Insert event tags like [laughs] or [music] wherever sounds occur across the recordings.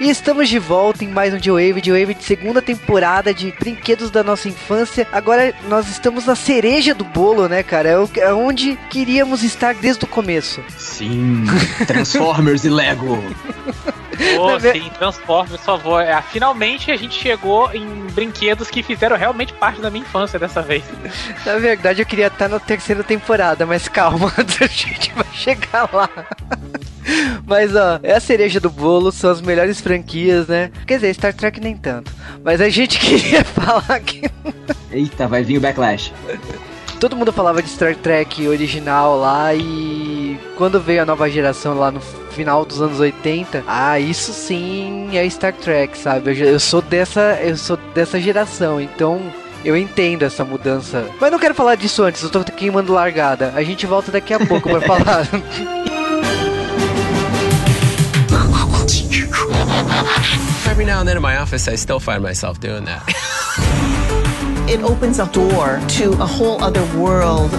E estamos de volta em mais um J-Wave, J-Wave de segunda temporada de Brinquedos da Nossa Infância. Agora nós estamos na cereja do bolo, né, cara? É, o- é onde queríamos estar desde o começo. Sim, [laughs] Transformers e Lego. Ver- sim, Transformers, por favor. É, finalmente a gente chegou em brinquedos que fizeram realmente parte da minha infância dessa vez. [laughs] Na verdade, eu queria estar na terceira temporada, mas calma, [laughs] a gente vai chegar lá. Mas ó, é a cereja do bolo, são as melhores franquias, né? Quer dizer, Star Trek nem tanto. Mas a gente [laughs] queria falar que Eita, vai vir o Backlash. todo mundo falava de Star Trek original lá e quando veio a nova geração lá no final dos anos 80, ah, isso sim é Star Trek, sabe? Eu, eu sou dessa, eu sou dessa geração, então eu entendo essa mudança. Mas não quero falar disso antes, eu tô queimando largada. A gente volta daqui a pouco pra [laughs] falar. [laughs] Every now and then in my office, I still find myself doing that. [laughs] It opens a door to a whole other world.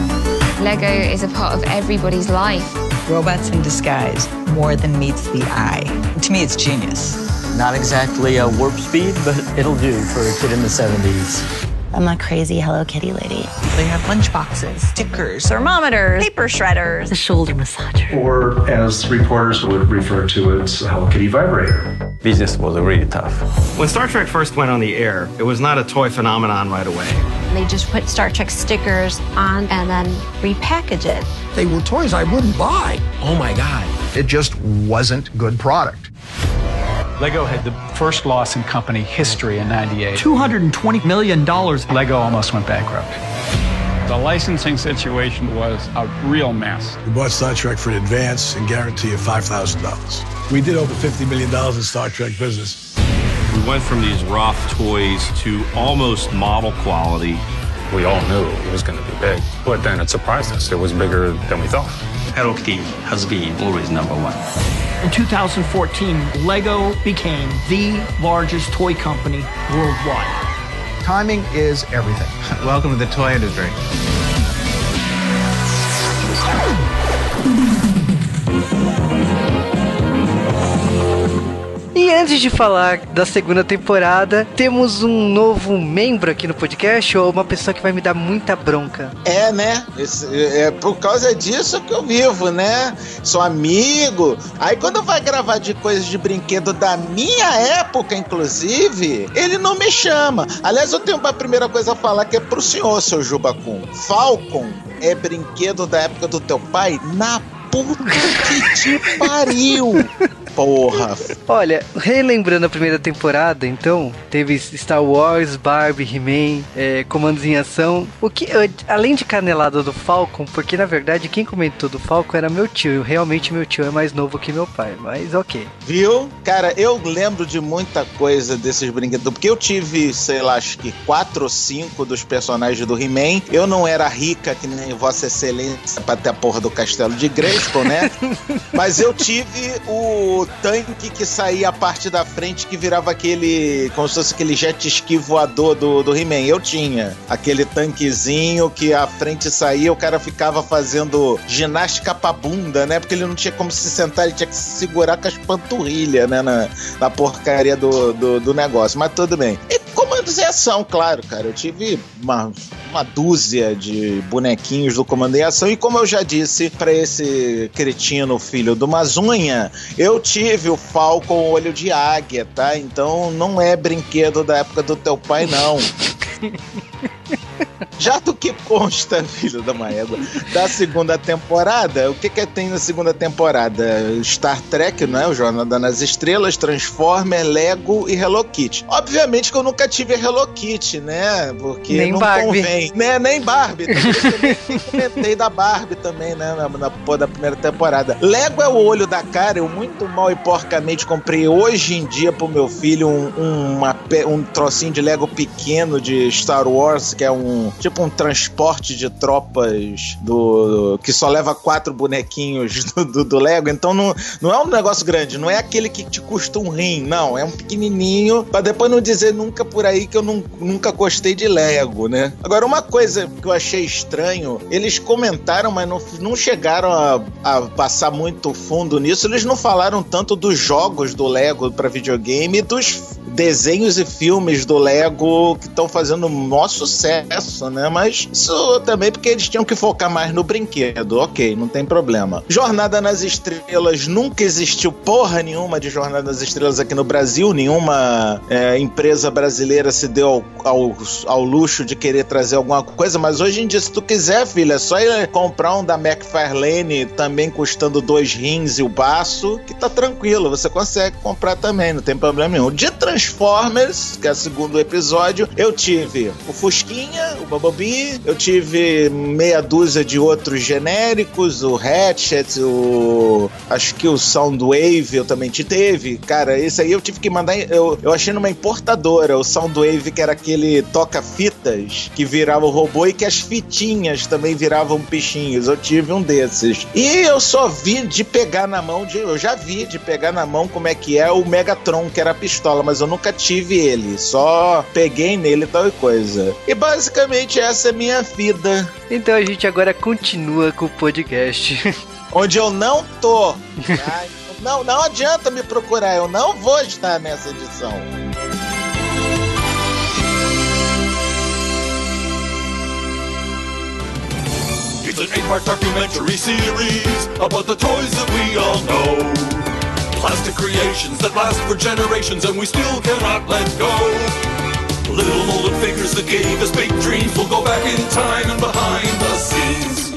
Lego is a part of everybody's life. Robots in disguise, more than meets the eye. To me, it's genius. Not exactly a warp speed, but it'll do for a kid in the 70s. I'm a crazy Hello Kitty lady. They have lunchboxes, stickers, thermometers, paper shredders. The shoulder massager. or as reporters would refer to it, as a Hello Kitty vibrator. Business was really tough. When Star Trek first went on the air, it was not a toy phenomenon right away. They just put Star Trek stickers on and then repackage it. They were toys I wouldn't buy. Oh my God. It just wasn't good product. Lego had the first loss in company history in 98. $220 million. Lego almost went bankrupt. The licensing situation was a real mess. We bought Star Trek for an advance and guarantee of $5,000. We did over $50 million in Star Trek business. We went from these rough toys to almost model quality. We all knew it was going to be big, but then it surprised us. It was bigger than we thought. Hello Kitty has been always number one. In 2014, Lego became the largest toy company worldwide. Timing is everything. Welcome to the toy industry. E antes de falar da segunda temporada, temos um novo membro aqui no podcast, ou uma pessoa que vai me dar muita bronca. É, né? Esse- é por causa disso que eu vivo, né? Sou amigo. Aí quando vai gravar de coisas de brinquedo da minha época, inclusive, ele não me chama. Aliás, eu tenho uma primeira coisa a falar que é pro senhor, seu Jubacum. Falcon é brinquedo da época do teu pai? Na puta que te pariu! [laughs] Porra! Olha, relembrando a primeira temporada, então, teve Star Wars, Barbie, He-Man, é, Comandos em Ação. O que, eu- além de canelada do Falcon, porque na verdade quem comentou do Falcon era meu tio. Realmente meu tio é mais novo que meu pai, mas ok. Viu? Cara, eu lembro de muita coisa desses brinquedos, porque eu tive, sei lá, acho que quatro ou cinco dos personagens do He-Man. Eu não era rica que nem Vossa Excelência pra ter a porra do castelo de Grayskull, né? [laughs] Mas eu tive o tanque que saía a parte da frente que virava aquele, como se fosse aquele jet ski voador do, do He-Man. Eu tinha aquele tanquezinho que a frente saía, o cara ficava fazendo ginástica pra bunda, né? Porque ele não tinha como se sentar, ele tinha que se segurar com as panturrilhas, né? Na, na porcaria do, do, do negócio. Mas tudo bem. E comandos em ação, claro, cara. Eu tive uma, uma dúzia de bonequinhos do comando em ação. E como eu já disse pra esse cretino filho do Mazunha, eu tive o Falcon Olho de Águia, tá? Então não é brinquedo da época do teu pai, não. [laughs] [laughs] Já do que consta, filho da Maégua, da segunda temporada, o que que tem na segunda temporada? Star Trek, não é? O Jornada nas Estrelas, Transformer, Lego e Hello Kitty. Obviamente que eu nunca tive Hello Kitty, né? Porque Nem não Barbie. convém. Né? Nem Barbie. Também [laughs] comentei da Barbie também, né? Na, na porra da primeira temporada. Lego é o olho da cara. Eu muito mal e porcamente comprei hoje em dia pro meu filho um- um- uma um trocinho de Lego pequeno de Star Wars, que é um tipo um transporte de tropas do que só leva quatro bonequinhos [laughs] do, do, do Lego. Então não, não é um negócio grande, não é aquele que te custa um rim, não. É um pequenininho, pra depois não dizer nunca por aí que eu não, nunca gostei de Lego, né? Agora, uma coisa que eu achei estranho, eles comentaram, mas não, não chegaram a, a passar muito fundo nisso. Eles não falaram tanto dos jogos do Lego pra videogame e dos desenhos e filmes do Lego que estão fazendo um maior sucesso, né? Mas isso também porque eles tinham que focar mais no brinquedo, ok, não tem problema. Jornada nas Estrelas nunca existiu porra nenhuma de Jornada nas Estrelas aqui no Brasil, nenhuma é, empresa brasileira se deu ao, ao, ao luxo de querer trazer alguma coisa, mas hoje em dia, se tu quiser, filha, é só ir comprar um da McFarlane também custando dois rins e o baço, que tá tranquilo, você consegue comprar também, não tem problema nenhum. De Transformers, que é o segundo episódio, eu tive o Fusquinha, o Bumblebee, eu tive meia dúzia de outros genéricos, o Hatchet, o. Acho que o Soundwave eu também te teve. Cara, esse aí eu tive que mandar. Eu, eu achei numa importadora, o Soundwave, que era aquele toca-fitas que virava o robô e que as fitinhas também viravam bichinhos. Eu tive um desses. E eu só vi de pegar na mão, de, eu já vi de pegar na mão como é que é o Megatron, que era a pistola, mas eu nunca tive ele. Só peguei nele e tal e coisa. E basicamente essa é minha vida. Então a gente agora continua com o podcast. [laughs] Onde eu não tô. Não, não adianta me procurar, eu não vou estar nessa edição. It's an eight-part documentary series about the toys that we all know. Plastic creations that last for generations and we still cannot let go. Little molded figures that gave us big dreams will go back in time and behind the scenes.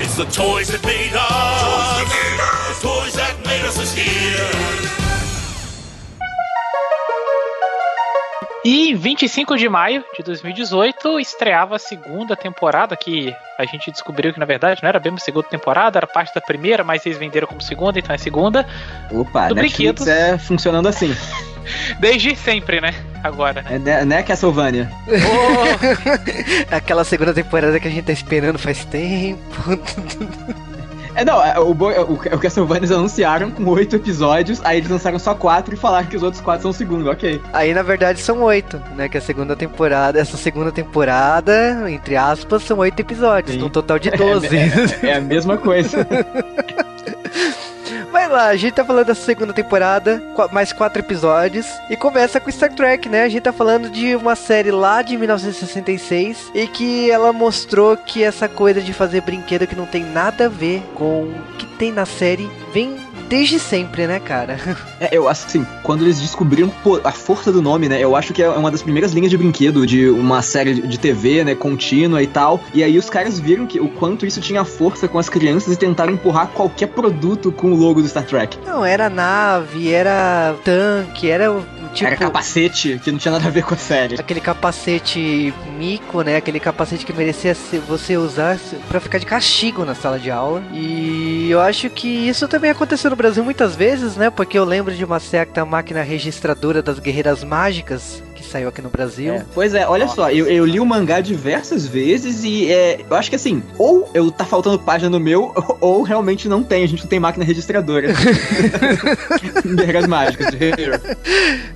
It's the toys that made us. Toys that made The toys that made us is here. E em 25 de maio de 2018 estreava a segunda temporada, que a gente descobriu que na verdade não era bem uma segunda temporada, era parte da primeira, mas eles venderam como segunda, então é segunda. Opa, Do Netflix brinquedo. é funcionando assim. [laughs] Desde sempre, né? Agora, né? É, né, né Castlevania? [laughs] Aquela segunda temporada que a gente tá esperando faz tempo. [laughs] É, não, é, o, bo- o, o Castlevania eles anunciaram com oito episódios, aí eles lançaram só quatro e falaram que os outros quatro são o segundo, ok. Aí na verdade são oito, né? Que a segunda temporada, essa segunda temporada, entre aspas, são oito episódios, Sim. num total de [laughs] 12. É, é a mesma coisa. [laughs] Vai lá, a gente tá falando da segunda temporada, mais quatro episódios, e começa com Star Trek, né? A gente tá falando de uma série lá de 1966 e que ela mostrou que essa coisa de fazer brinquedo que não tem nada a ver com o que tem na série vem desde sempre, né, cara? [laughs] É, eu assim, quando eles descobriram a força do nome, né? Eu acho que é uma das primeiras linhas de brinquedo de uma série de- TV, né, contínua e tal. E aí os caras viram que o quanto isso tinha força com as crianças e tentaram empurrar qualquer produto com o logo do Star Trek. Não, era nave, era tanque, era tipo. Era capacete, que não tinha nada a ver com a série. Aquele capacete mico, né? Aquele capacete que merecia você usar pra ficar de castigo na sala de aula. E eu acho que isso também aconteceu no Brasil muitas vezes, né? Porque eu lembro de uma certa máquina registradora das Guerreiras Mágicas que saiu aqui no Brasil. É, pois é, olha só, eu, eu li o mangá diversas vezes e é, eu acho que assim, ou eu tá faltando página no meu, ou, [laughs] ou realmente não tem, a gente não tem máquina registradora. [laughs] Guerreiras mágicas.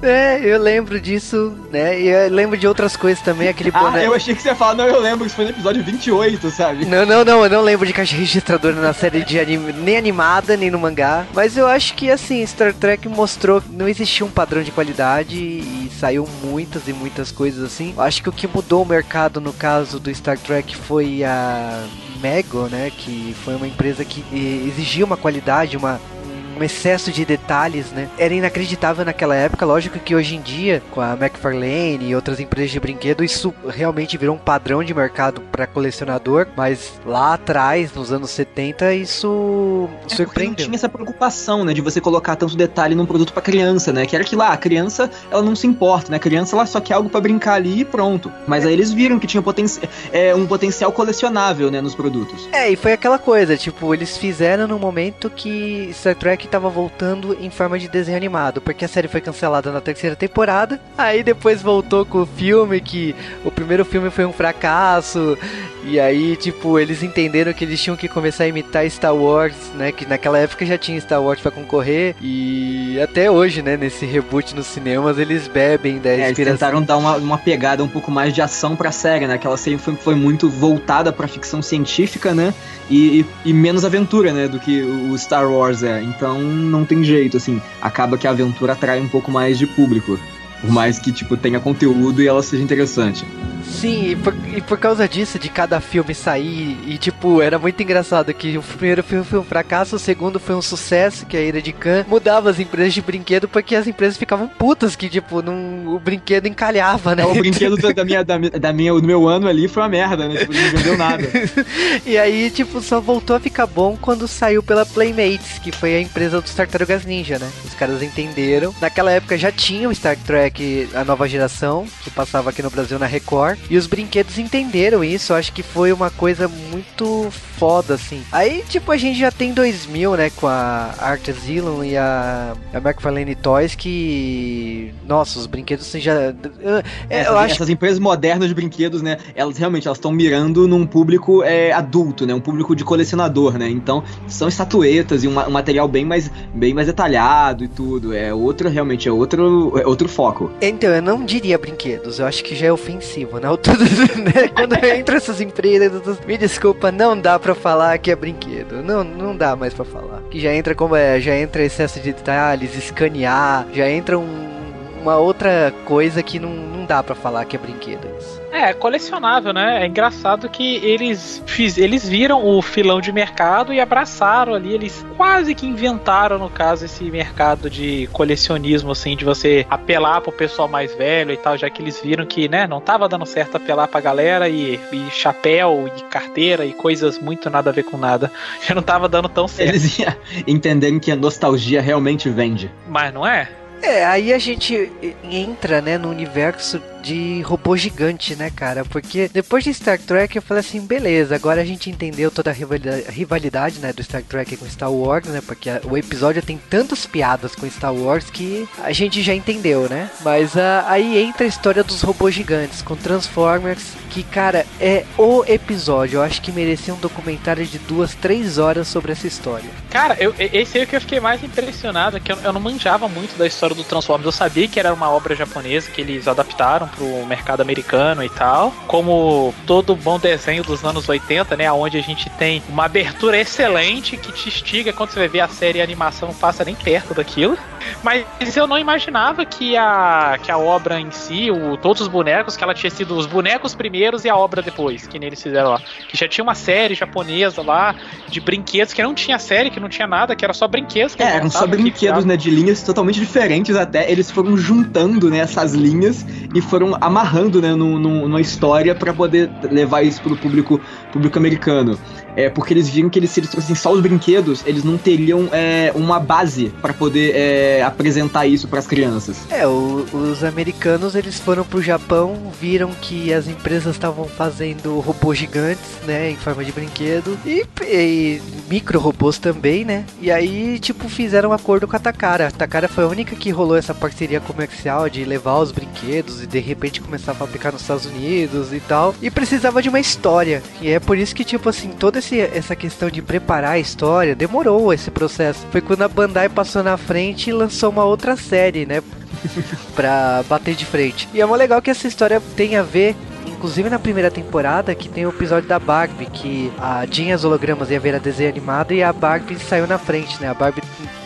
É, eu lembro disso, né? E eu lembro de outras coisas também, aquele Ah, boné. eu achei que você ia falar, não, eu lembro, isso foi no episódio 28, sabe? Não, não, não, eu não lembro de caixa registradora na série de anime, nem animada, nem no mangá. Mas eu acho que assim, Star Trek mostrou que não existia um padrão de qualidade e saiu muitas e muitas coisas assim. Acho que o que mudou o mercado no caso do Star Trek foi a Mego, né? Que foi uma empresa que exigia uma qualidade, uma um excesso de detalhes, né? Era inacreditável naquela época. Lógico que hoje em dia, com a McFarlane e outras empresas de brinquedo, isso realmente virou um padrão de mercado para colecionador. Mas lá atrás, nos anos 70, isso É porque não surpreendeu. tinha essa preocupação, né, de você colocar tanto detalhe num produto pra criança, né? Que era que lá, a criança, ela não se importa, né? A criança, ela só quer algo pra brincar ali e pronto. Mas aí eles viram que tinha poten é, um potencial colecionável, né, nos produtos. É, e foi aquela coisa, tipo, eles fizeram no momento que Star Trek que tava voltando em forma de desenho animado, porque a série foi cancelada na terceira temporada. Aí depois voltou com o filme, que o primeiro filme foi um fracasso. E aí, tipo, eles entenderam que eles tinham que começar a imitar Star Wars, né? Que naquela época já tinha Star Wars para concorrer. E até hoje, né, nesse reboot nos cinemas, eles bebem da É, eles inspiração. tentaram dar uma, uma pegada um pouco mais de ação pra série, né? Aquela série foi, foi muito voltada pra ficção científica, né? E, e, e menos aventura, né? Do que o Star Wars é. Então não tem jeito, assim. Acaba que a aventura atrai um pouco mais de público. Por mais que, tipo, tenha conteúdo e ela seja interessante. Sim, e por, e por causa disso, de cada filme sair, e tipo, era muito engraçado que o primeiro filme foi um fracasso, o segundo foi um sucesso, que é a Ira de Khan, mudava as empresas de brinquedo porque as empresas ficavam putas que, tipo, não, o brinquedo encalhava, né? O brinquedo da- minha, da, da minha, do meu ano ali foi uma merda, né? Tipo, não vendeu nada. [laughs] E aí, tipo, só voltou a ficar bom quando saiu pela Playmates, que foi a empresa dos Tartarugas Ninja, né? Os caras entenderam. Naquela época já tinha o Star Trek, a nova geração, que passava aqui no Brasil na Record. E os brinquedos entenderam isso. Acho que foi uma coisa muito foda, assim. Aí, tipo, a gente já tem 2000, né? Com a Art Asylum e a, a McFarlane Toys, que. Nossa, os brinquedos assim, já. eu- essas, eu acho essas empresas modernas de brinquedos, né? Elas realmente elas estão mirando num público é, adulto, né? Um público de colecionador, né? Então são estatuetas e um, um material bem mais, bem mais detalhado e tudo. É outro, realmente, é outro, é outro foco. Então, eu não diria brinquedos, eu acho que já é ofensivo, né? [laughs] Tudo, né? Quando entra essas empresas, me desculpa, não dá pra falar que é brinquedo. Não, não dá mais pra falar. Que já entra como é, já entra excesso de detalhes, escanear, já entra um- uma outra coisa que não, não dá pra falar que é brinquedo. É, colecionável, né? É engraçado que eles, fiz, eles viram o filão de mercado e abraçaram ali. Eles quase que inventaram, no caso, esse mercado de colecionismo, assim, de você apelar pro pessoal mais velho e tal, já que eles viram que, né, não tava dando certo apelar pra galera e, e chapéu e carteira e coisas muito nada a ver com nada. [laughs] Já não tava dando tão certo. Eles iam entenderem que a nostalgia realmente vende. Mas não é? É, aí a gente entra, né, no universo de robô gigante, né, cara? Porque depois de Star Trek eu falei assim, beleza, agora a gente entendeu toda a rivalidade, né, do Star Trek com Star Wars, né? Porque o episódio tem tantas piadas com Star Wars que a gente já entendeu, né? Mas ah, aí entra a história dos robôs gigantes com Transformers, que, cara, é o episódio. Eu acho que merecia um documentário de duas, três horas sobre essa história. Cara, eu, esse aí que eu fiquei mais impressionado, que eu, eu não manjava muito da história do Transformers. Eu sabia que era uma obra japonesa que eles adaptaram pro mercado americano e tal. Como todo bom desenho dos anos 80, né? Onde a gente tem uma abertura excelente que te instiga quando você vai ver a série e a animação não passa nem perto daquilo. Mas eu não imaginava que a, que a obra em si, o, todos os bonecos, que ela tinha sido os bonecos primeiros e a obra depois, que neles fizeram lá. Que já tinha uma série japonesa lá de brinquedos, que não tinha série, que não tinha nada, que era só brinquedos. Que É, eram só brinquedos, né, de linhas totalmente diferentes até. Eles foram juntando, né, essas linhas e foram amarrando, né, num- num- numa história pra poder levar isso pro público, público americano. É, porque eles viram que eles, se eles trouxessem só os brinquedos, eles não teriam é, uma base pra poder é, apresentar isso pras crianças. É, o- os americanos eles foram pro Japão, viram que as empresas estavam fazendo robôs gigantes, né, em forma de brinquedo e, e micro robôs também, né? E aí, tipo, fizeram um acordo com a Takara. A Takara foi a única que rolou essa parceria comercial de levar os brinquedos e de repente começar a fabricar nos Estados Unidos e tal. E precisava de uma história. E é por isso que, tipo assim, toda esse, essa questão de preparar a história demorou esse processo. Foi quando a Bandai passou na frente e lançou uma outra série, né? [laughs] pra bater de frente. E é mó legal que essa história tem a ver. Inclusive na primeira temporada, que tem o episódio da Barbie, que a as hologramas ia ver a desenho animado e a Barbie saiu na frente, né? A Barbie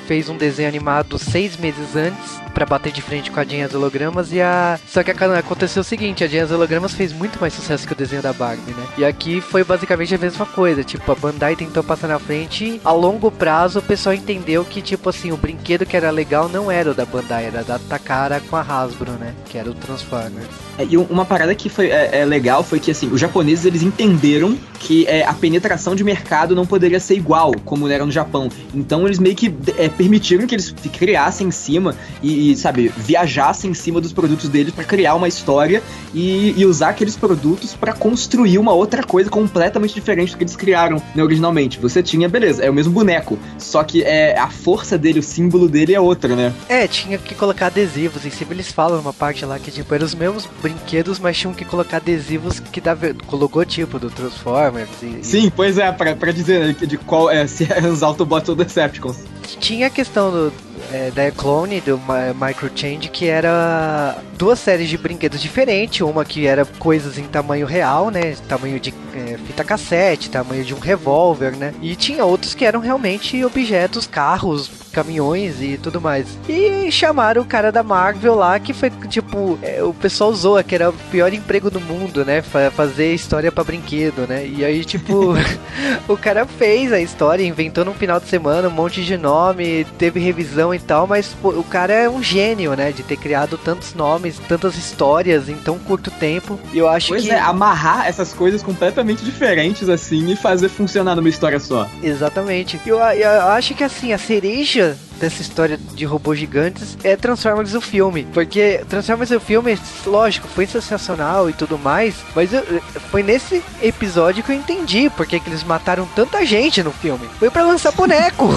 fez um desenho animado seis meses antes pra bater de frente com a Jean e as hologramas e a... Só que aconteceu o seguinte, a Jean e as hologramas fez muito mais sucesso que o desenho da Barbie, né? E aqui foi basicamente a mesma coisa, tipo, a Bandai tentou passar na frente a longo prazo o pessoal entendeu que, tipo assim, o brinquedo que era legal não era o da Bandai, era da Takara com a Hasbro, né? Que era o Transformers. É, e um- uma parada que foi é, é legal foi que assim, os japoneses eles entenderam que é, a penetração de mercado não poderia ser igual como era no Japão. Então eles meio que é, permitiram que eles criassem em cima e, e, sabe, viajassem em cima dos produtos deles para criar uma história e, e usar aqueles produtos para construir uma outra coisa completamente diferente do que eles criaram né, originalmente. Você tinha, beleza, é o mesmo boneco, só que é a força dele, o símbolo dele é outra, né? É, tinha que colocar adesivos. Em cima eles falam uma parte lá que, tipo, eram os mesmos brinquedos, mas tinham que colocar adesivos que dava com o logotipo do Transformers. E, Sim, pois é, pra, pra dizer né, de qual é, [laughs] se é os Autobots ou Decepticons. Tinha a questão do, é, da Clone, do Microchange, que era duas séries de brinquedos diferentes. Uma que era coisas em tamanho real, né? Tamanho de é, fita cassete, tamanho de um revólver, né? E tinha outros que eram realmente objetos, carros, caminhões e tudo mais. E chamaram o cara da Marvel lá, que foi tipo, é, o pessoal zoa que era o pior emprego do mundo, né? Fazer história para brinquedo, né? E aí, tipo, [laughs] o cara fez a história, inventou num final de semana um monte de nome, teve revisão e tal, mas pô, o cara é um gênio, né? De ter criado tantos nomes, tantas histórias em tão curto tempo. E eu acho pois que. é, amarrar essas coisas completamente diferentes assim e fazer funcionar numa história só. Exatamente. Eu, eu acho que assim, a cereja dessa história de robôs gigantes é Transformers o filme. Porque Transformers o filme, lógico, foi sensacional e tudo mais, mas eu, foi nesse episódio que eu entendi porque que eles mataram tanta gente no filme. Foi para lançar boneco.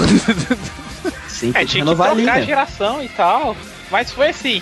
[laughs] Sim, é, tinha que trocar a geração e tal. Mas foi assim,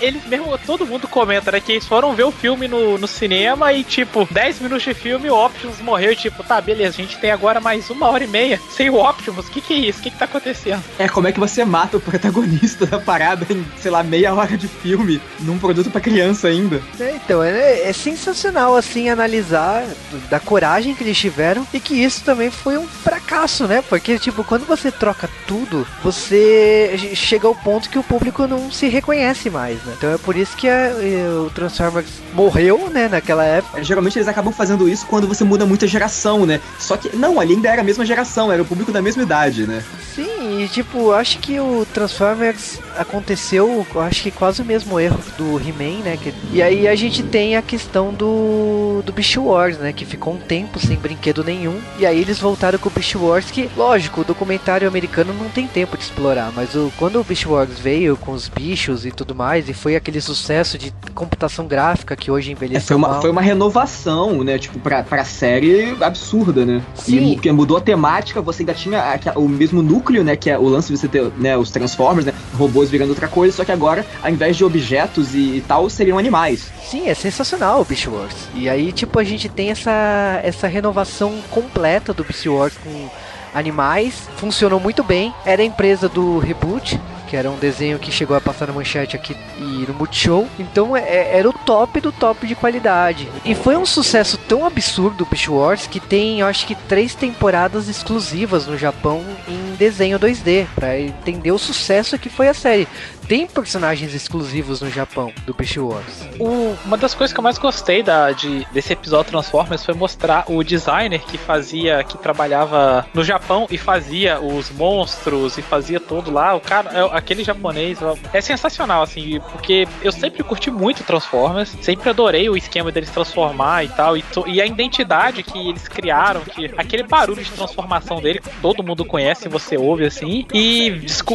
eles mesmo, todo mundo comenta, né, que eles foram ver o filme no, no cinema e, tipo, 10 minutos de filme, o Optimus morreu, e, tipo, tá, beleza, a gente tem agora mais uma hora e meia sem o Optimus, o que que é isso? O que que tá acontecendo? É, como é que você mata o protagonista da parada em, sei lá, meia hora de filme, num produto para criança ainda? É, então, é, é sensacional, assim, analisar da coragem que eles tiveram e que isso também foi um fracasso, né? Porque, tipo, quando você troca tudo, você chega ao ponto que o público não se reconhece mais mais, né? Então é por isso que a, o Transformers morreu, né, naquela época. É, geralmente eles acabam fazendo isso quando você muda muita geração, né? Só que, não, ali ainda era a mesma geração, era o público da mesma idade, né? Sim, e tipo, acho que o Transformers aconteceu, acho que quase o mesmo erro do He-Man, né? Que, e aí a gente tem a questão do, do Beast Wars, né? Que ficou um tempo sem brinquedo nenhum. E aí eles voltaram com o Beast Wars, que, lógico, o documentário americano não tem tempo de explorar, mas o, quando o Beast Wars veio com os bichos e tudo mais, e foi aquele sucesso de computação gráfica que hoje envelheceu é, foi uma, mal. Foi uma renovação, né? Tipo, pra, pra série absurda, né? Sim. E porque mudou a temática, você ainda tinha a, o mesmo núcleo, né? Que é o lance de você ter né, os Transformers, né? Robôs virando outra coisa, só que agora, ao invés de objetos e, e tal, seriam animais. Sim, é sensacional o Beast Wars. E aí, tipo, a gente tem essa, essa renovação completa do Beast Wars com animais. Funcionou muito bem. Era a empresa do Reboot, que era um desenho que chegou a passar na manchete aqui e no Multishow. Então é, é, era o top do top de qualidade. E foi um sucesso tão absurdo o Beast Wars que tem, eu acho que, três temporadas exclusivas no Japão em desenho 2D, para entender o sucesso que foi a série tem personagens exclusivos no Japão do Beast Wars. O, uma das coisas que eu mais gostei da, de, desse episódio Transformers foi mostrar o designer que fazia, que trabalhava no Japão e fazia os monstros e fazia tudo lá. O cara, é, aquele japonês é sensacional, assim, porque eu sempre curti muito Transformers, sempre adorei o esquema deles transformar e tal, e, to, e a identidade que eles criaram, que aquele barulho de transformação dele, todo mundo conhece, você ouve assim, e,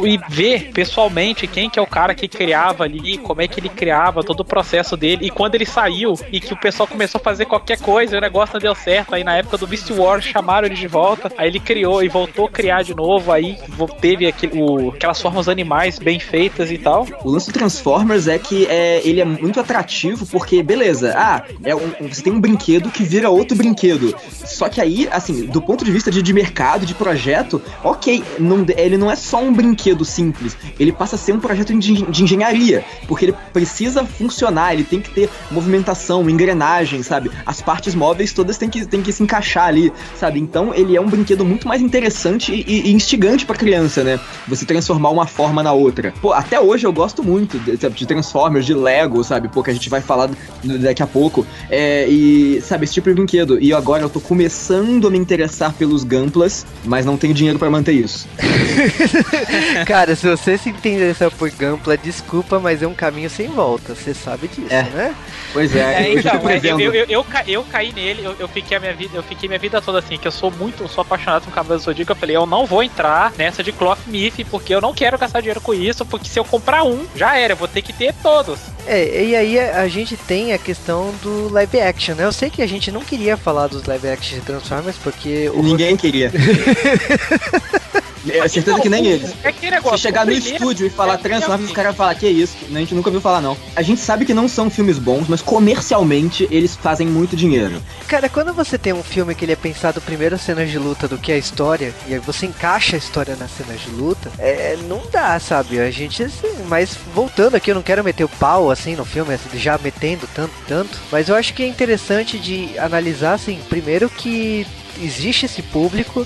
e ver pessoalmente quem que é o cara que criava ali, como é que ele criava, todo o processo dele. E quando ele saiu e que o pessoal começou a fazer qualquer coisa, o negócio não deu certo. Aí na época do Beast Wars chamaram ele de volta. Aí ele criou e voltou a criar de novo. Aí teve aquele, o, aquelas formas animais bem feitas e tal. O lance do Transformers é que é, ele é muito atrativo porque, beleza, ah, é um, você tem um brinquedo que vira outro brinquedo. Só que aí, assim, do ponto de vista de, de mercado, de projeto, ok, não, ele não é só um brinquedo simples. Ele passa a ser um projeto de, de engenharia, porque ele precisa funcionar, ele tem que ter movimentação, engrenagem, sabe? As partes móveis todas têm que, têm que se encaixar ali, sabe? Então ele é um brinquedo muito mais interessante e, e instigante pra criança, né? Você transformar uma forma na outra. Pô, até hoje eu gosto muito de, de Transformers, de Lego, sabe? Pô, que a gente vai falar daqui a pouco. É, e, sabe, esse tipo de brinquedo. E agora eu tô começando a me interessar pelos Gamplas, mas não tenho dinheiro para manter isso. [laughs] Cara, se você se interessar por Gampla, desculpa, mas é um caminho sem volta. Você sabe disso, É. né? Pois é, É, então, é, eu, eu, eu, eu, ca- eu caí nele, eu, eu fiquei a minha vida, eu fiquei minha vida toda assim, que eu sou muito, eu sou apaixonado por Cavaleiro do Zodíaco, eu falei, eu não vou entrar nessa de Cloth Myth, porque eu não quero gastar dinheiro com isso, porque se eu comprar um, já era, eu vou ter que ter todos. É, e aí a a gente tem a questão do live action, né? Eu sei que a gente não queria falar dos live action de Transformers, porque o Ninguém queria. [laughs] É certeza que nem eles. É que negócio, Se chegar no primeiro- estúdio e falar é, Transformers, os caras vão falar, que isso? A gente nunca ouviu falar, não. A gente sabe que não são filmes bons, mas comercialmente eles fazem muito dinheiro. Cara, quando você tem um filme que ele é pensado primeiro cenas de luta do que a história, e aí você encaixa a história nas cenas de luta, é, não dá, sabe? A gente, assim, mas voltando aqui, eu não quero meter o pau, assim, no filme, assim, já metendo tanto, tanto, mas eu acho que é interessante de analisar, assim, primeiro que existe esse público,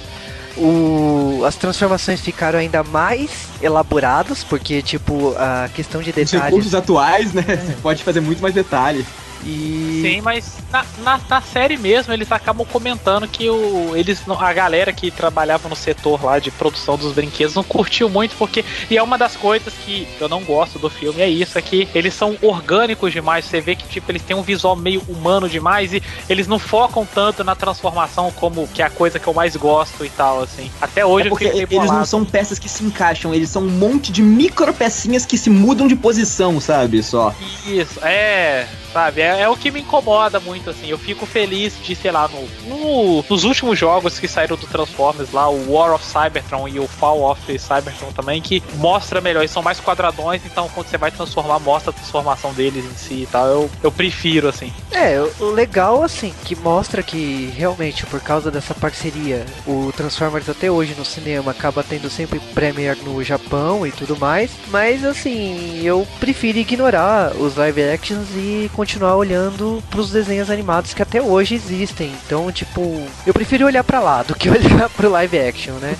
o, as transformações ficaram ainda mais elaboradas, porque, tipo, a questão de Os detalhes... recursos atuais, né? Você [laughs] pode fazer muito mais detalhe. E... Sim, mas na, na, na série mesmo eles acabam comentando que o, eles não- a galera que trabalhava no setor lá de produção dos brinquedos não curtiu muito porque e é uma das coisas que eu não gosto do filme é isso é que eles são orgânicos demais você vê que tipo eles têm um visual meio humano demais e eles não focam tanto na transformação como que é a coisa que eu mais gosto e tal assim até hoje É eu porque fiquei eles não bolado. são peças que se encaixam, eles são um monte de micro pecinhas que se mudam de posição, sabe? Só. Isso, é. Sabe, é, é o que me incomoda muito, assim. Eu fico feliz de, sei lá, no, no- nos últimos jogos que saíram do Transformers lá, o War of Cybertron e o Fall of Cybertron também, que mostra melhor. Eles são mais quadradões, então quando você vai transformar, mostra a transformação deles em si e tal. Eu, eu prefiro, assim. É, o legal, assim, que mostra que realmente, por causa dessa parceria, o Transformers até hoje no cinema acaba tendo sempre premiere no Japão e tudo mais. Mas, assim, eu prefiro ignorar os live actions e continuar olhando pros desenhos animados que até hoje existem. Então, tipo, eu prefiro olhar pra lá do que [laughs] olhar pro live action, né?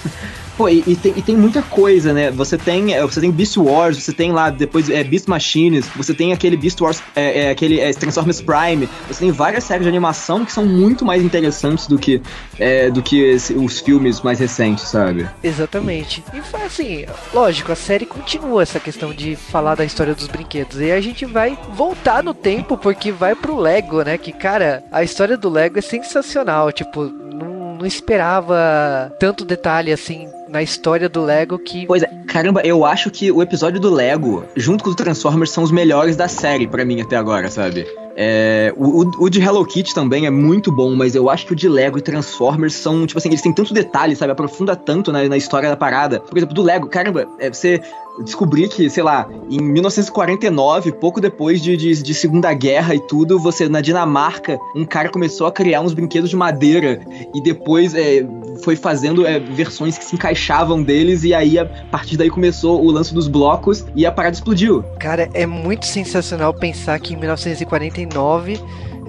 Pô, e, e tem, e tem muita coisa, né? Você tem, é, você tem Beast Wars, você tem lá depois é, Beast Machines, você tem aquele Beast Wars, é, é, aquele é, Transformers Prime, você tem várias séries de animação que são muito mais interessantes do que, é, do que esse- os filmes mais recentes, sabe? Exatamente. E assim, lógico, a série continua essa questão de falar da história dos brinquedos. E a gente vai voltar no tempo porque vai pro Lego, né? Que, cara, a história do Lego é sensacional. Tipo, não, não esperava tanto detalhe assim na história do Lego que. Pois é, caramba, eu acho que o episódio do Lego, junto com os Transformers, são os melhores da série pra mim até agora, sabe? É, o, o- o de Hello Kitty também é muito bom, mas eu acho que o de Lego e Transformers são, tipo assim, eles têm tanto detalhe, sabe? Aprofunda tanto na, na história da parada. Por exemplo, do Lego, caramba, é, você descobrir que, sei lá, em 1949, pouco depois de, de, de Segunda Guerra e tudo, você, na Dinamarca, um cara começou a criar uns brinquedos de madeira e depois é, foi fazendo é, versões que se encaixavam deles e aí, a partir daí, começou o lance dos blocos e a parada explodiu. Cara, é muito sensacional pensar que em 1949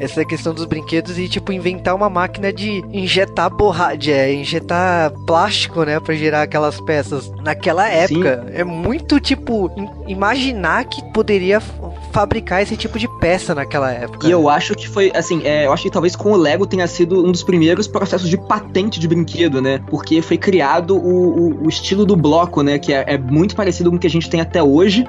essa questão dos brinquedos e tipo inventar uma máquina de injetar borracha, é, injetar plástico, né, Pra gerar aquelas peças. Naquela época é muito tipo im- imaginar que poderia fabricar esse tipo de peça naquela época. E eu acho que foi, assim, é, eu acho que talvez com o Lego tenha sido um dos primeiros processos de patente de brinquedo, né? Porque foi criado o, o- o estilo do bloco, né? Que é, é muito parecido com o que a gente tem até hoje.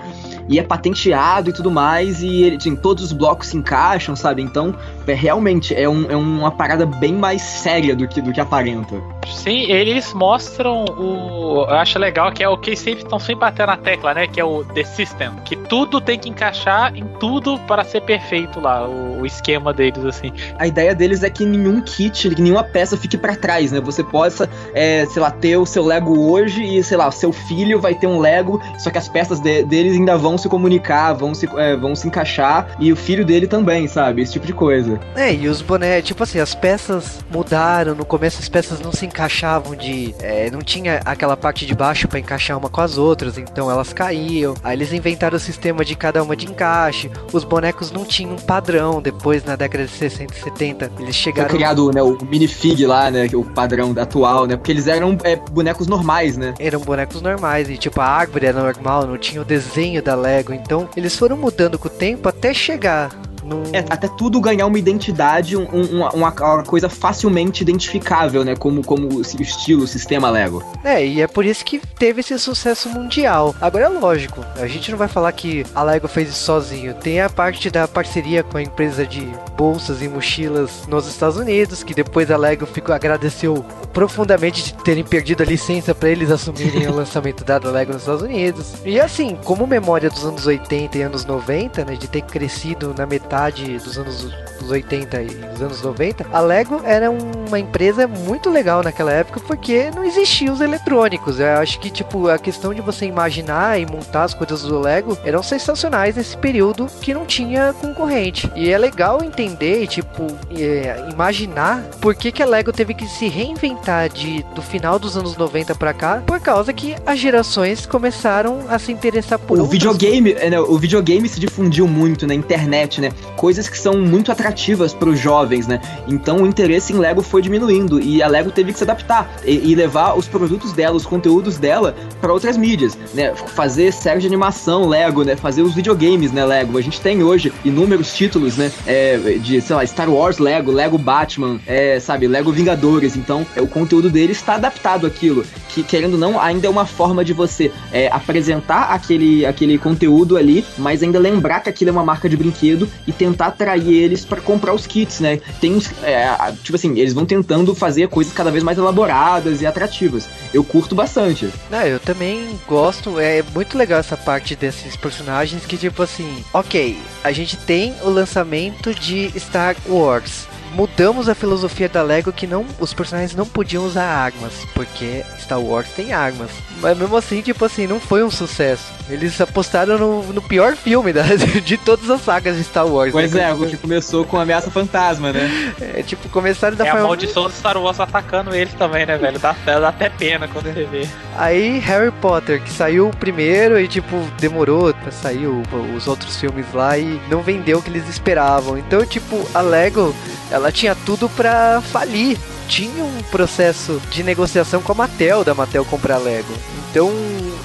E é patenteado e tudo mais. E ele, assim, todos os blocos se encaixam, sabe? Então, é, realmente, é, um- é uma parada bem mais séria do que, do que aparenta. Sim, eles mostram o. Eu acho legal que é o que sempre estão sempre batendo na tecla, né? Que é o The System. Que tudo tem que encaixar em tudo para ser perfeito lá, o, o esquema deles, assim. A ideia deles é que nenhum kit, que nenhuma peça fique pra trás, né? Você possa, é, sei lá, ter o seu Lego hoje e, sei lá, o seu filho vai ter um Lego, só que as peças de- deles ainda vão se comunicar, vão se, é, vão se encaixar, e o filho dele também, sabe? Esse tipo de coisa. É, e os bonecos, tipo assim, as peças mudaram, no começo as peças não se encaixavam de. é, não tinha aquela parte de baixo pra encaixar uma com as outras, então elas caíam. Aí eles inventaram o sistema de cada uma de encaixe. Os bonecos não tinham um padrão, depois na década de 60 e 70. Eles Foi chegaram. criado, né, o minifig lá, né, é o padrão atual, né? Porque eles eram é, bonecos normais, né? Eram bonecos normais e tipo a árvore era normal, não tinha o desenho da Lego. Então eles foram mudando com o tempo até chegar Não... É, até tudo ganhar uma identidade, um, um, uma, uma, coisa facilmente identificável, né? Como, como o estilo, o sistema Lego. É, e é por isso que teve esse sucesso mundial. Agora é lógico, a gente não vai falar que a Lego fez isso sozinho. Tem a parte da parceria com a empresa de bolsas e mochilas nos Estados Unidos, que depois a Lego ficou, agradeceu profundamente de terem perdido a licença para eles assumirem o [laughs] lançamento da Lego nos Estados Unidos. E assim, como memória dos anos 80 e anos 90, né, de ter crescido na metade dos anos dos 80 e dos anos 90, a Lego era uma empresa muito legal naquela época porque não existiam os eletrônicos. Eu acho que, tipo, a questão de você imaginar e montar as coisas do Lego eram sensacionais nesse período que não tinha concorrente. E é legal entender, tipo, é, imaginar por que, que a Lego teve que se reinventar de, do final dos anos 90 para cá, por causa que as gerações começaram a se interessar por o videogame, é, né, o videogame se difundiu muito na internet, né? Coisas que são muito atrativas para os jovens, né? Então o interesse em Lego foi diminuindo e a Lego teve que se adaptar e, e levar os produtos dela, os conteúdos dela para outras mídias, né? Fazer série de animação Lego, né? Fazer os videogames, né? Lego. A gente tem hoje inúmeros títulos, né? É, de, sei lá, Star Wars Lego, Lego Batman, é, sabe? Lego Vingadores. Então é, o conteúdo dele está adaptado àquilo. Que querendo ou não, ainda é uma forma de você é, apresentar aquele, aquele conteúdo ali, mas ainda lembrar que aquilo é uma marca de brinquedo e tentar atrair eles para comprar os kits, né? Tem uns. É, tipo assim, eles vão tentando fazer coisas cada vez mais elaboradas e atrativas. Eu curto bastante. Não, eu também gosto. É muito legal essa parte desses personagens que, tipo assim, ok, a gente tem o lançamento de Star Wars mudamos a filosofia da Lego que não os personagens não podiam usar armas, porque Star Wars tem armas. Mas mesmo assim, tipo assim, não foi um sucesso. Eles apostaram no, no pior filme da, [laughs] de todas as sagas de Star Wars. Pois né? é, que começou com Ameaça Fantasma, né? É, tipo, começaram da é forma... a maldição do Star Wars atacando eles também, né, velho? Dá, dá até pena quando ele vê. Aí, Harry Potter, que saiu primeiro e, tipo, demorou pra sair os outros filmes lá e não vendeu o que eles esperavam. Então, tipo, a Lego, ela tinha tudo pra falir tinha um processo de negociação com a Mattel, da Mattel comprar Lego. Então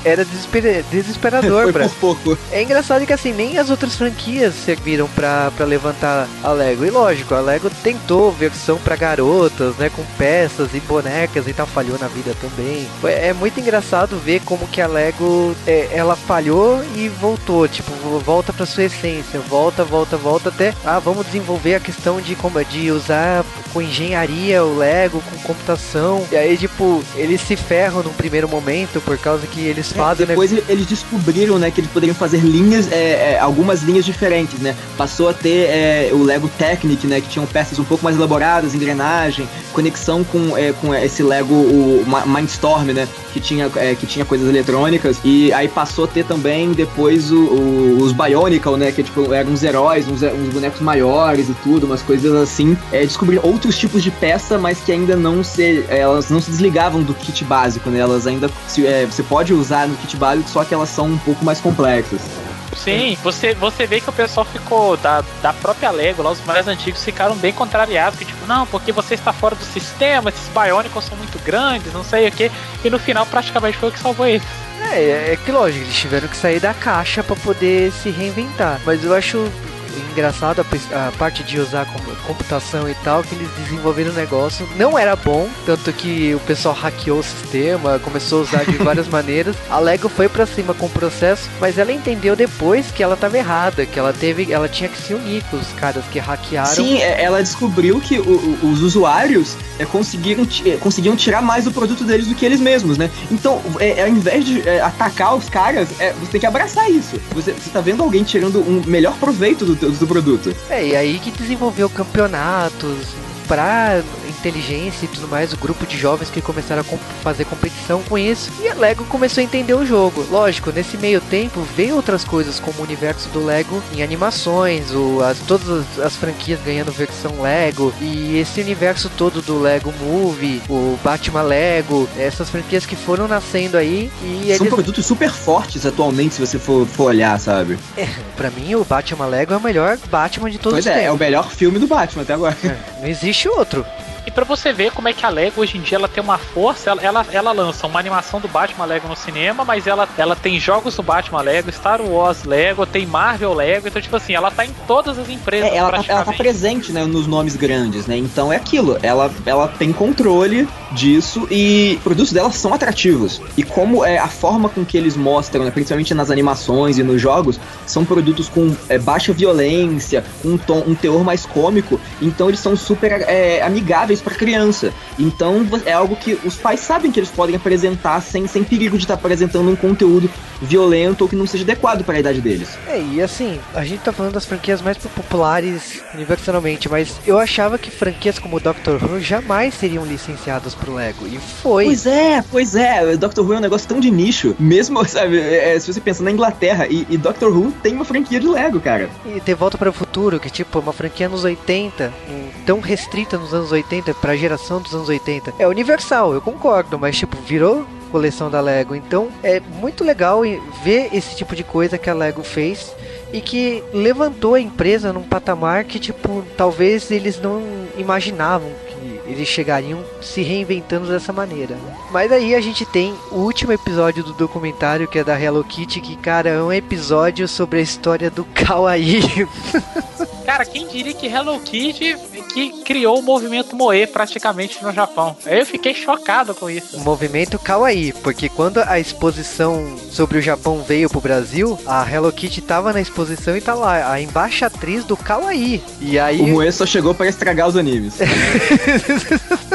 era desesper... desesperador. [laughs] Foi pra... por pouco. É engraçado que assim, nem as outras franquias serviram para levantar a Lego. E lógico, a Lego tentou versão para garotas, né? Com peças e bonecas e tal, falhou na vida também. É muito engraçado ver como que a Lego é, ela falhou e voltou. Tipo, volta para sua essência, volta, volta, volta até. Ah, vamos desenvolver a questão de como de usar com engenharia o Lego, com computação. E aí, tipo, eles se ferram num primeiro momento por causa que eles é, fazem. Depois né? eles descobriram, né, que eles poderiam fazer linhas, é, é, algumas linhas diferentes, né? Passou a ter é, o Lego Technic, né, que tinham peças um pouco mais elaboradas, engrenagem, conexão com, é, com esse Lego o Mindstorm, né, que tinha, é, que tinha coisas eletrônicas. E aí passou a ter também depois o, o, os Bionicle, né, que tipo, eram uns heróis, uns, uns, bonecos maiores e tudo, umas coisas assim. É, descobrir outros tipos de peça, mas que ainda não se, elas não se desligavam do kit básico, né? Elas ainda se, é, você pode usar no kit básico, só que elas são um pouco mais complexas. Sim, você, você vê que o pessoal ficou da, da própria Lego, lá os mais antigos ficaram bem contrariados, que tipo, não, porque você está fora do sistema, esses Bionicles são muito grandes, não sei o que, e no final praticamente foi o que salvou eles. É, é, é que lógico, eles tiveram que sair da caixa para poder se reinventar. Mas eu acho engraçado a, a, parte de usar computação e tal, que eles desenvolveram o negócio. Não era bom, tanto que o pessoal hackeou o sistema, começou a usar de várias [laughs] maneiras. A Lego foi para cima com o processo, mas ela entendeu depois que ela estava errada, que ela teve, ela tinha que se unir com os caras que hackearam. Sim, é, ela descobriu que o, os usuários é, conseguiram, é, conseguiam tirar mais do produto deles do que eles mesmos, né? Então, é, ao invés de é, atacar os caras, é, você tem que abraçar isso. Você, você tá vendo alguém tirando um melhor proveito do, do produto. É, e aí que desenvolveu campeonatos para inteligência e tudo mais, o grupo de jovens que começaram a comp fazer competição com isso. E a Lego começou a entender o jogo. Lógico, nesse meio tempo veio outras coisas como o universo do Lego em animações, o, as, todas as, as franquias ganhando versão Lego e esse universo todo do Lego Movie, o Batman Lego, essas franquias que foram nascendo aí e São eles... produtos super fortes atualmente se você for, for olhar, sabe? É, pra mim o Batman Lego é o melhor Batman de todos pois os é, tempos. é o melhor filme do Batman até agora. É, não existe outro. Pra você ver como é que a Lego hoje em dia ela tem uma força, ela, ela, ela lança uma animação do Batman Lego no cinema, mas ela, ela tem jogos do Batman Lego, Star Wars Lego, tem Marvel Lego, então, tipo assim, ela tá em todas as empresas. É, ela, tá, ela tá presente né, nos nomes grandes, né? Então é aquilo, ela, ela tem controle disso e produtos dela são atrativos. E como é a forma com que eles mostram, né, principalmente nas animações e nos jogos, são produtos com é, baixa violência, com um, tom, um teor mais cômico, então eles são super é, amigáveis para criança. Então é algo que os pais sabem que eles podem apresentar sem, sem perigo de estar tá apresentando um conteúdo violento ou que não seja adequado para a idade deles. É, e assim, a gente tá falando das franquias mais populares universalmente, mas eu achava que franquias como Doctor Who jamais seriam licenciadas pro Lego. E foi. Pois é, pois é. Doctor Who é um negócio tão de nicho. [laughs] Mesmo, sabe, é, se você pensa na Inglaterra, e, e, Doctor Who tem uma franquia de Lego, cara. E ter Volta para o Futuro, que tipo, uma franquia nos 80, tão restrita nos anos 80, pra geração dos anos 80. É universal, eu concordo, mas tipo, virou coleção da Lego. Então é muito legal ver esse tipo de coisa que a Lego fez e que levantou a empresa num patamar que tipo talvez eles não imaginavam eles chegariam se reinventando dessa maneira. Mas aí a gente tem o último episódio do documentário que é da Hello Kitty, que cara é um episódio sobre a história do Kawaii. [laughs] Cara, quem diria que Hello Kitty que criou o movimento Moe praticamente no Japão? Eu fiquei chocado com isso. O movimento Kawaii, porque quando a exposição sobre o Japão veio pro Brasil, a Hello Kitty tava na exposição e tá lá, a embaixatriz do Kawaii. E aí... O Moe só chegou para estragar os animes. [laughs]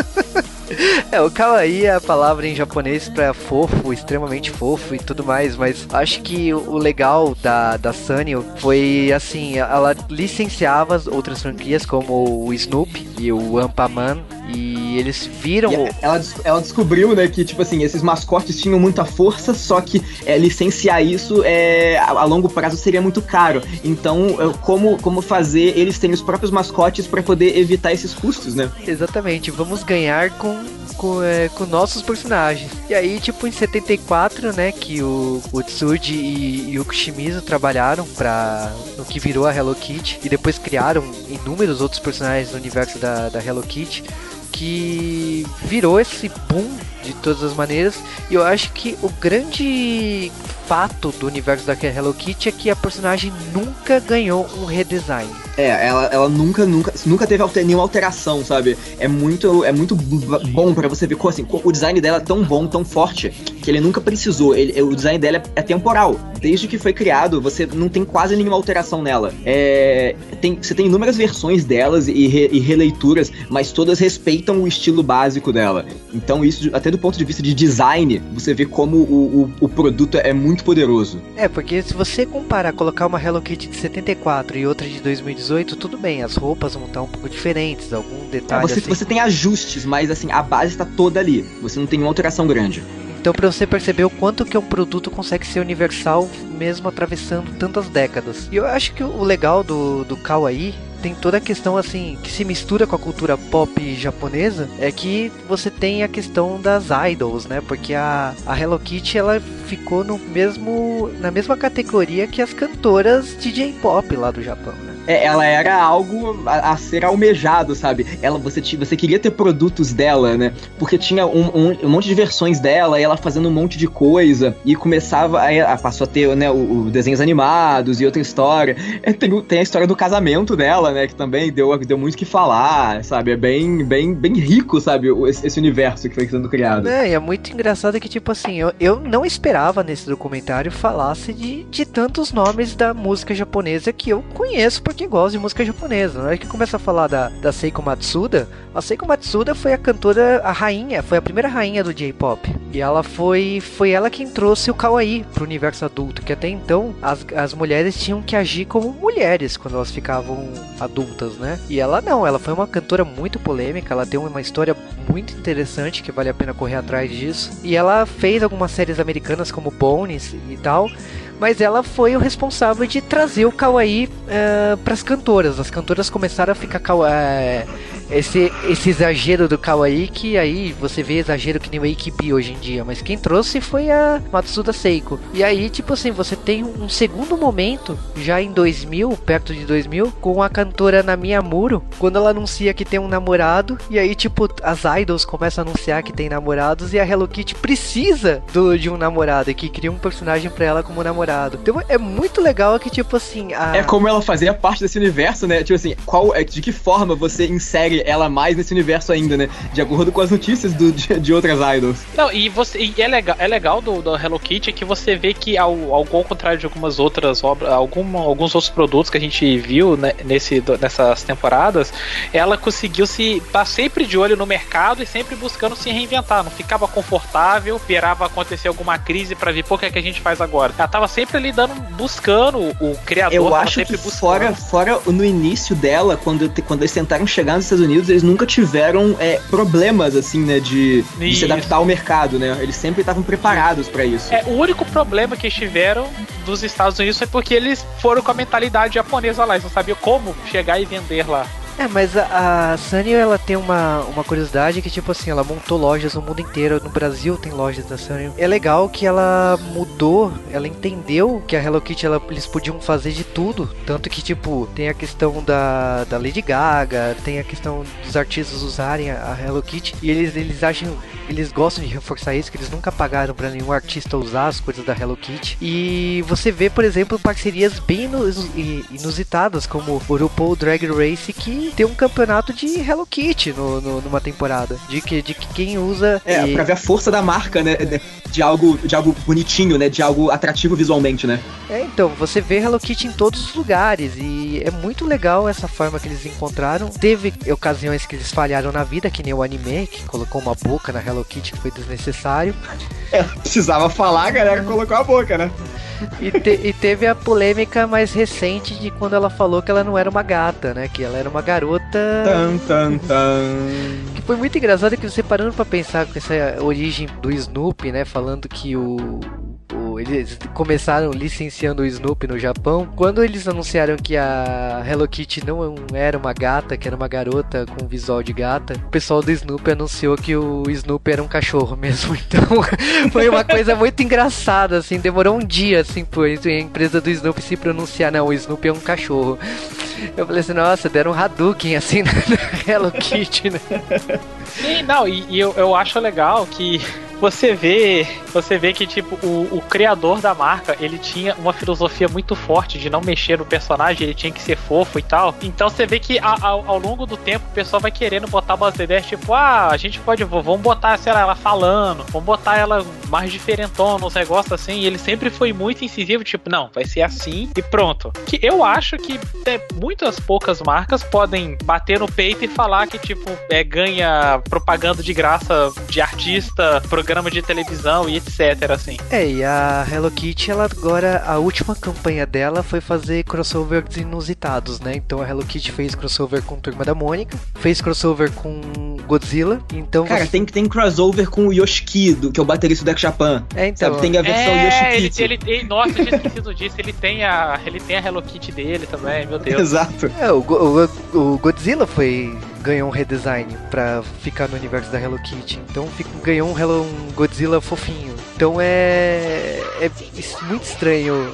É, o kawaii é a palavra em japonês para fofo, extremamente fofo e tudo mais, mas acho que o legal da, da Sunny foi assim, ela licenciava outras franquias como o Snoopy e o Ampaman e eles viram. E ela, ela descobriu, né, que, tipo assim, esses mascotes tinham muita força, só que é, licenciar isso é, a, a, longo prazo seria muito caro. Então, como, como fazer eles terem os próprios mascotes para poder evitar esses custos, né? Exatamente, vamos ganhar com com, é, com nossos personagens. E aí, tipo, em 74, né, que o, o Tsuji e, e o Kushimizu trabalharam para no que virou a Hello Kitty e depois criaram inúmeros outros personagens no universo da, da Hello Kitty que virou esse boom de todas as maneiras. E eu acho que o grande fato do universo da Hello Kitty é que a personagem nunca ganhou um redesign. É, ela, ela nunca, nunca, nunca teve alter, nenhuma alteração, sabe? É muito, é muito bom para você ver como assim, o design dela é tão bom, tão forte, que ele nunca precisou. Ele, o design dela é, é temporal. Desde que foi criado, você não tem quase nenhuma alteração nela. É, tem, você tem inúmeras versões delas e, re, e releituras, mas todas respeitam o estilo básico dela. Então, isso, até do ponto de vista de design, você vê como o, o, o produto é muito poderoso. É, porque se você comparar, colocar uma Hello Kitty de 74 e outra de 2018, tudo bem, as roupas vão estar um pouco diferentes, algum detalhe. É, você, assim. você tem ajustes, mas assim, a base está toda ali. Você não tem uma alteração grande. Então, para você perceber o quanto que um produto consegue ser universal mesmo atravessando tantas décadas. E eu acho que o legal do, do Kawaii tem toda a questão assim que se mistura com a cultura pop japonesa é que você tem a questão das idols, né? Porque a, a Hello Kitty ela ficou no mesmo na mesma categoria que as cantoras de J-pop lá do Japão, né? É, ela era algo a, a, ser almejado, sabe? Ela, você, você queria ter produtos dela, né? Porque tinha um, um, um monte de versões dela, e ela fazendo um monte de coisa, e começava, aí passou a ter né, o, o desenhos animados e outra história. É, tem, tem, a história do casamento dela, né? Que também deu, deu muito que falar, sabe? É bem, bem, bem rico, sabe? Esse, esse universo que foi sendo criado. É, e é muito engraçado que, tipo assim, eu, eu não esperava nesse documentário falasse de, de tantos nomes da música japonesa que eu conheço, porque gosto de música japonesa. Na hora que começa a falar da, da Seiko Matsuda, a Seiko Matsuda foi a cantora, a rainha, foi a primeira rainha do J-pop. E ela foi, foi ela quem trouxe o kawaii pro universo adulto, que até então as, as mulheres tinham que agir como mulheres quando elas ficavam adultas, né? E ela não, ela foi uma cantora muito polêmica, ela tem uma história muito interessante que vale a pena correr atrás disso. E ela fez algumas séries americanas como Bones e tal mas ela foi o responsável de trazer o kawaii uh, eh, para as cantoras. As cantoras começaram a ficar uh, esse, esse exagero do Kawaii que aí você vê exagero que nem o Aikibi hoje em dia, mas quem trouxe foi a Matsuda Seiko. E aí, tipo assim, você tem um segundo momento, já em 2000, perto de 2000, com a cantora Nami Amuro, quando ela anuncia que tem um namorado, e aí, tipo, as idols começam a anunciar que tem namorados, e a Hello Kitty precisa do, de um namorado, e que cria um personagem pra ela como namorado. Então é muito legal que, tipo assim. A... É como ela fazia parte desse universo, né? Tipo assim, qual, é, de que forma você insere ela mais nesse universo ainda, né? De acordo com as notícias do, de, de outras idols. Não, e, você, e é legal, é legal do, do Hello Kitty que você vê que, ao, ao contrário de algumas outras obras, algum, alguns outros produtos que a gente viu né, nesse, nessas temporadas, ela conseguiu se estar tá sempre de olho no mercado e sempre buscando se reinventar. Não ficava confortável, esperava acontecer alguma crise para ver, pô, o que, é que a gente faz agora? Ela tava sempre ali dando, buscando o criador. Eu acho sempre que buscando. fora, fora no início dela, quando, quando eles tentaram chegar nos Estados Unidos, eles nunca tiveram é, problemas, assim, né, de, de se adaptar ao mercado, né? Eles sempre estavam preparados para isso. É, o único problema que tiveram dos Estados Unidos foi porque eles foram com a mentalidade japonesa lá, eles não sabiam como chegar e vender lá. É, mas a, a Sunny, ela tem uma, uma curiosidade que, tipo assim, ela montou lojas no mundo inteiro. No Brasil tem lojas da Sunny. É legal que ela mudou, ela entendeu que a Hello Kitty, ela, eles podiam fazer de tudo. Tanto que, tipo, tem a questão da, da Lady Gaga, tem a questão dos artistas usarem a, a Hello Kitty. E eles, eles acham, eles gostam de reforçar isso, que eles nunca pagaram para nenhum artista usar as coisas da Hello Kitty. E você vê, por exemplo, parcerias bem inusitadas, como o RuPaul Drag Race, que ter um campeonato de Hello Kitty no, no, numa temporada. De que, de que quem usa. É, e... pra ver a força da marca, né? De algo, de algo bonitinho, né? De algo atrativo visualmente, né? É, então, você vê Hello Kitty em todos os lugares. E é muito legal essa forma que eles encontraram. Teve ocasiões que eles falharam na vida, que nem o anime, que colocou uma boca na Hello Kitty que foi desnecessário. É, precisava falar, a galera colocou a boca, né? E, te, e, teve a polêmica mais recente de quando ela falou que ela não era uma gata, né? Que ela era uma garota. Tan, tan, tan. Que foi muito engraçado que você parando pra pensar com essa origem do Snoopy, né? Falando que o eles começaram licenciando o Snoopy no Japão. Quando eles anunciaram que a Hello Kitty não era uma gata, que era uma garota com visual de gata, o pessoal do Snoopy anunciou que o Snoopy era um cachorro [laughs] mesmo. Então foi uma coisa muito engraçada, assim. Demorou um dia, assim, por a empresa do Snoopy se pronunciar: não, o Snoopy é um cachorro. Eu falei assim, nossa, deram um Hadouken assim [laughs] na Hello Kitty, né? Sim, não, e, e eu, eu acho legal que você vê, você vê que tipo o, o, criador da marca, ele tinha uma filosofia muito forte de não mexer no personagem, ele tinha que ser fofo e tal. Então você vê que a, a, ao longo do tempo o pessoal vai querendo botar umas ideias tipo, ah, a gente pode, vamos botar, sei lá, ela falando, vamos botar ela mais diferentona, uns negócios assim. E ele sempre foi muito incisivo, tipo, não, vai ser assim e pronto. Que eu acho que é, muitas poucas marcas podem bater no peito e falar que tipo é, ganha propaganda de graça de artista, programa programa de televisão e etc, assim. É, e a Hello Kitty, ela agora, a última campanha dela foi fazer crossovers inusitados, né? Então a Hello Kitty fez crossover com Turma da Mônica, fez crossover com Godzilla, então... Cara, você... tem, tem crossover com o Yoshiki, que é o baterista do Deck Japan. É, então... Sabe, tem a versão é. Ele, ele, nossa, eu tinha esquecido disso, ele tem, a, ele tem a Hello Kitty dele também, meu Deus. [laughs] Exato. É, o, o, o Godzilla foi ganhou um redesign para ficar no universo da Hello Kitty. Então fico, ganhou um, Hello, um Godzilla fofinho. Então é, é muito estranho,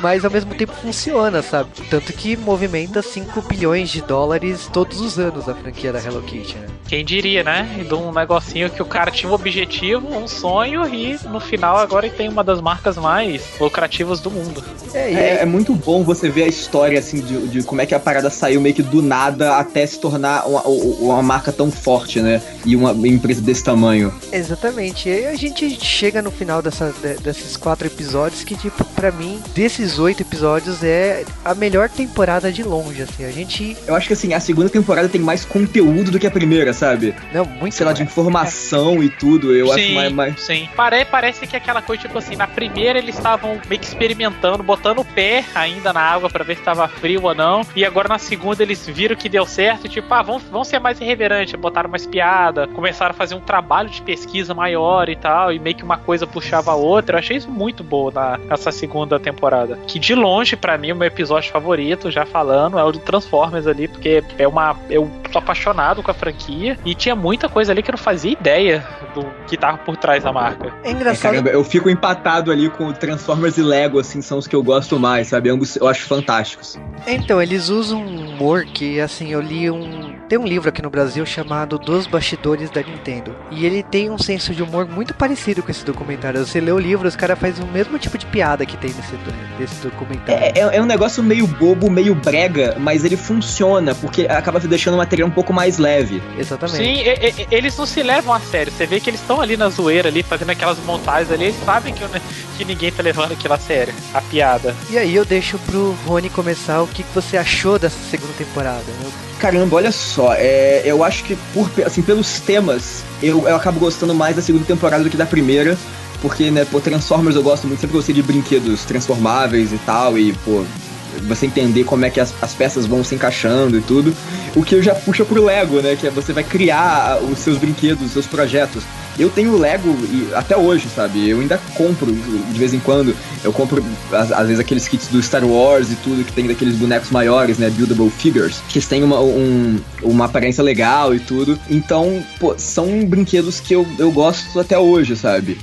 mas ao mesmo tempo funciona, sabe? Tanto que movimenta 5 bilhões de dólares todos os anos a franquia da Hello Kitty, né? Quem diria, né? De um negocinho que o cara tinha um objetivo, um sonho e no final agora ele tem uma das marcas mais lucrativas do mundo. É, é, é muito bom você ver a história assim de, de, como é que a parada saiu meio que do nada até se tornar uma, uma marca tão forte, né? E uma empresa desse tamanho. Exatamente. E aí a gente chega no final dessa, desses quatro episódios que, tipo, pra mim, desses oito episódios é a melhor temporada de longe, assim. A gente. Eu acho que assim, a segunda temporada tem mais conteúdo do que a primeira, sabe? Não, muito Sei lá, de informação é. e tudo. Eu sim, acho mais, mais. Sim. Pare, parece que é aquela coisa, tipo assim, na primeira eles estavam meio que experimentando, botando o pé ainda na água para ver se estava frio ou não. E agora na segunda eles viram que deu certo, e, tipo, ah, vamos, vamos ser mais irreverentes, botaram uma espiada, começaram a fazer um trabalho de pesquisa maior e tal, e meio que uma coisa coisa puxava a outra. Eu achei isso muito bom na, nessa segunda temporada. Que de longe, para mim, o meu episódio favorito, já falando, é o do Transformers ali, porque é uma. Eu tô apaixonado com a franquia e tinha muita coisa ali que eu não fazia ideia do que tava por trás da marca. É engraçado. Caramba, eu fico empatado ali com Transformers e Lego, assim, são os que eu gosto mais, sabe? Ambos eu acho fantásticos. Então, eles usam um humor que, assim, eu li um. Tem um livro aqui no Brasil chamado Dos Bastidores da Nintendo. E ele tem um senso de humor muito parecido com esse documentário. Você lê o livro, os caras fazem o mesmo tipo de piada que tem nesse, nesse documentário. É, é, é, um negócio meio bobo, meio brega, mas ele funciona, porque acaba deixando o material um pouco mais leve. Exatamente. Sim, e, e, eles não se levam a sério. Você vê que eles estão ali na zoeira, ali, fazendo aquelas montagens ali, eles sabem que, que ninguém tá levando aquilo a sério, a piada. E aí eu deixo pro Rony começar o que, que você achou dessa segunda temporada. Né? Caramba, olha só, é, eu acho que por, assim, pelos temas, eu, eu acabo gostando mais da segunda temporada do que da primeira. Porque, né, pô, Transformers eu gosto muito, sempre gostei de brinquedos transformáveis e tal, e, pô, você entender como é que as, as, peças vão se encaixando e tudo. O que já puxa pro Lego, né? Que é você vai criar os seus brinquedos, os seus projetos. Eu tenho Lego e, até hoje, sabe? Eu ainda compro de vez em quando. Eu compro, às, às, vezes, aqueles kits do Star Wars e tudo, que tem daqueles bonecos maiores, né? Buildable figures, que têm uma, um, uma aparência legal e tudo. Então, pô, são brinquedos que eu, eu gosto até hoje, sabe?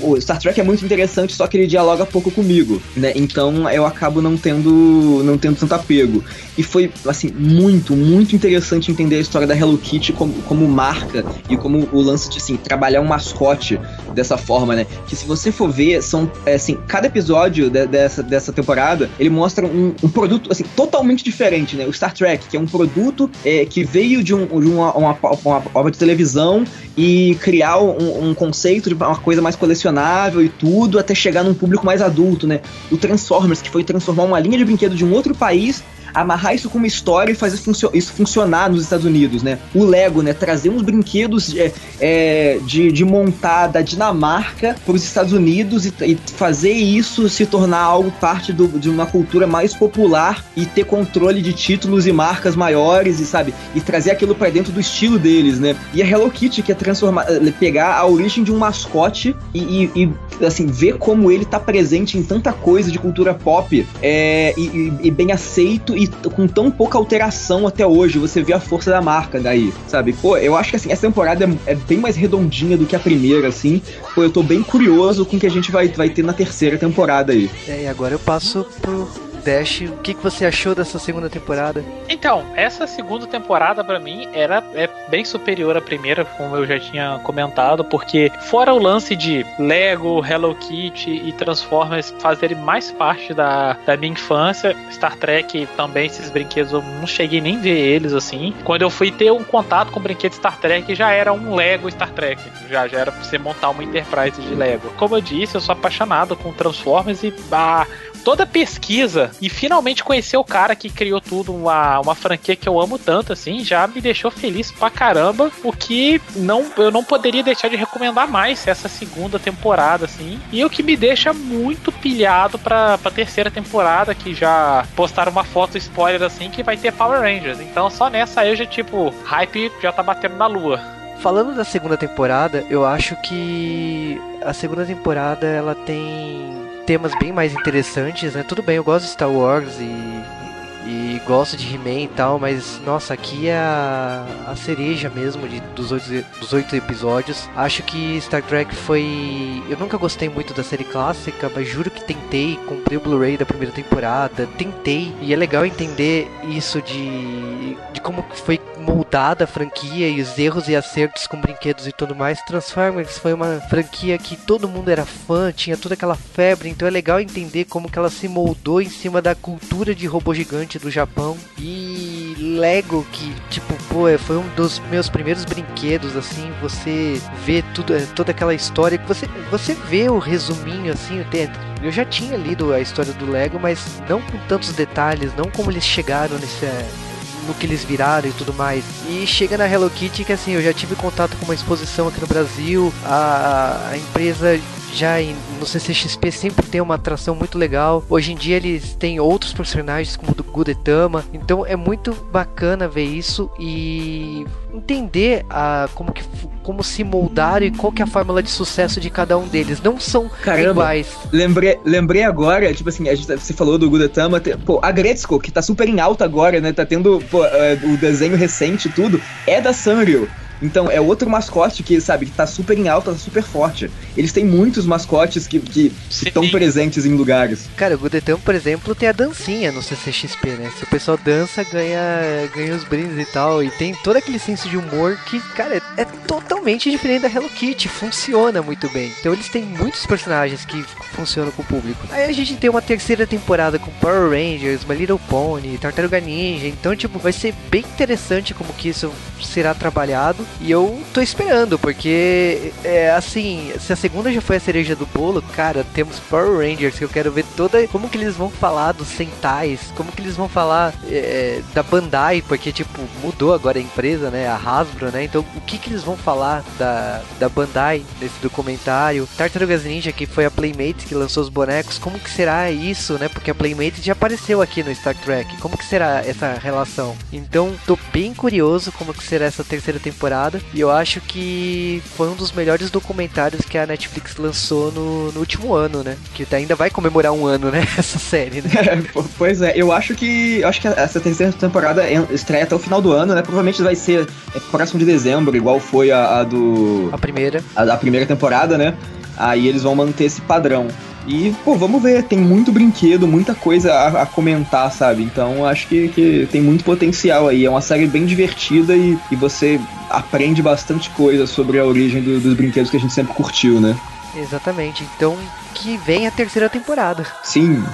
O Star Trek é muito interessante, só que ele dialoga pouco comigo, né? Então eu acabo não tendo não tendo tanto apego. E foi assim muito, muito interessante entender a história da Hello Kitty como, como marca e como o lance de assim trabalhar um mascote dessa forma, né? Que se você for ver, são é, assim, cada episódio de, dessa, dessa temporada, ele mostra um, um, produto assim totalmente diferente, né? O Star Trek, que é um produto é, que veio de, um, de uma, uma, uma, obra de televisão e criar um, um conceito de uma coisa mais colecionável colecionável e tudo, até chegar num público mais adulto, né? O Transformers, que foi transformar uma linha de brinquedo de um outro país amarrar isso com uma história e fazer isso funcionar nos Estados Unidos, né? O Lego, né? Trazer uns brinquedos é, é, de, de montar da Dinamarca para os Estados Unidos e, e, fazer isso se tornar algo parte do, de uma cultura mais popular e ter controle de títulos e marcas maiores e sabe e trazer aquilo para dentro do estilo deles, né? E a Hello Kitty que é transformar, eh, pegar a origem de um mascote e, e, e assim ver como ele tá presente em tanta coisa de cultura pop é, e, bem aceito e com tão pouca alteração até hoje, você vê a força da marca daí, sabe? Pô, eu acho que assim, essa temporada é, é, bem mais redondinha do que a primeira, assim. Pô, eu tô bem curioso com o que a gente vai, vai ter na terceira temporada aí. É, e agora eu passo pro Dash, o que, que você achou dessa segunda temporada? Então, essa segunda temporada para mim era é bem superior à primeira, como eu já tinha comentado, porque fora o lance de Lego, Hello Kitty e Transformers fazerem mais parte da, da minha infância, Star Trek também esses brinquedos eu não cheguei nem ver eles assim. Quando eu fui ter um contato com brinquedos Star Trek, já era um Lego Star Trek, já já era pra você montar uma Enterprise de Lego. Como eu disse, eu sou apaixonado com Transformers e ah, toda pesquisa e finalmente conhecer o cara que criou tudo, uma, uma franquia que eu amo tanto, assim, já me deixou feliz pra caramba. O que não, eu não poderia deixar de recomendar mais essa segunda temporada, assim. E o que me deixa muito pilhado pra, pra terceira temporada, que já postaram uma foto spoiler assim, que vai ter Power Rangers. Então só nessa eu já, tipo, hype já tá batendo na lua. Falando da segunda temporada, eu acho que a segunda temporada ela tem temas bem mais interessantes, né? Tudo bem, eu gosto de Star Wars e, e gosto de He-Man e tal, mas nossa, aqui é a, a cereja mesmo de, dos, oito, dos oito episódios. Acho que Star Trek foi. Eu nunca gostei muito da série clássica, mas juro que tentei, comprei o Blu-ray da primeira temporada, tentei, e é legal entender isso de, de como foi moldada a franquia e os erros e acertos com brinquedos e tudo mais. Transformers foi uma franquia que todo mundo era fã, tinha toda aquela febre, então é legal entender como que ela se moldou em cima da cultura de robô gigante do Japão. E Lego, que tipo, pô, é, foi um dos meus primeiros brinquedos, assim, você vê tudo, é, toda aquela história, você, você vê o resuminho, assim, eu já tinha lido a história do Lego, mas não com tantos detalhes, não como eles chegaram nesse no que eles viraram e tudo mais. E chega na Hello Kitty que assim, eu já tive contato com uma exposição aqui no Brasil, a, a empresa já em, no CCXP sempre tem uma atração muito legal. Hoje em dia eles têm outros personagens como o do Gudetama, então é muito bacana ver isso e entender a, como, que, como se moldaram e qual que é a fórmula de sucesso de cada um deles. Não são Caramba, iguais. Lembrei, lembrei agora, tipo assim, gente, você falou do Gudetama, pô, a Gretzko, que tá super em alta agora, né? Tá tendo pô, é, o desenho recente e tudo, é da Sanrio. Então, é outro mascote que, sabe, que tá super em alta, tá super forte. Eles têm muitos mascotes que estão presentes em lugares. Cara, o Gudetam, por exemplo, tem a dancinha no CCXP, né? Se o pessoal dança, ganha, ganha os brindes e tal. E tem todo aquele senso de humor que, cara, é, é totalmente diferente da Hello Kitty. Funciona muito bem. Então, eles têm muitos personagens que funcionam com o público. Aí a gente tem uma terceira temporada com Power Rangers, My Little Pony, Tartaruga Ninja. Então, tipo, vai ser bem interessante como que isso será trabalhado. E eu tô esperando, porque é assim, se a segunda já foi a cereja do bolo, cara, temos Power Rangers que eu quero ver toda. Como que eles vão falar dos Sentais, como que eles vão falar é, da Bandai, porque tipo, mudou agora a empresa, né? A Hasbro, né? Então o que que eles vão falar da, da Bandai nesse documentário? Tartarugas Ninja, que foi a Playmate que lançou os bonecos, como que será isso, né? Porque a Playmate já apareceu aqui no Star Trek. Como que será essa relação? Então, tô bem curioso como que será essa terceira temporada temporada. E eu acho que foi um dos melhores documentários que a Netflix lançou no, no último ano, né? Que ainda vai comemorar um ano, né? [laughs] Essa série, né? pois é, eu acho que. Eu acho que essa terceira temporada estreia até o final do ano, né? Provavelmente vai ser é, próximo de dezembro, igual foi a, a do. A primeira. A, a primeira temporada, né? Aí eles vão manter esse padrão. E, pô, vamos ver, tem muito brinquedo, muita coisa a, a comentar, sabe? Então acho que, que, tem muito potencial aí. É uma série bem divertida e, e você aprende bastante coisa sobre a origem do, dos brinquedos que a gente sempre curtiu, né? Exatamente. Então que vem a terceira temporada. Sim.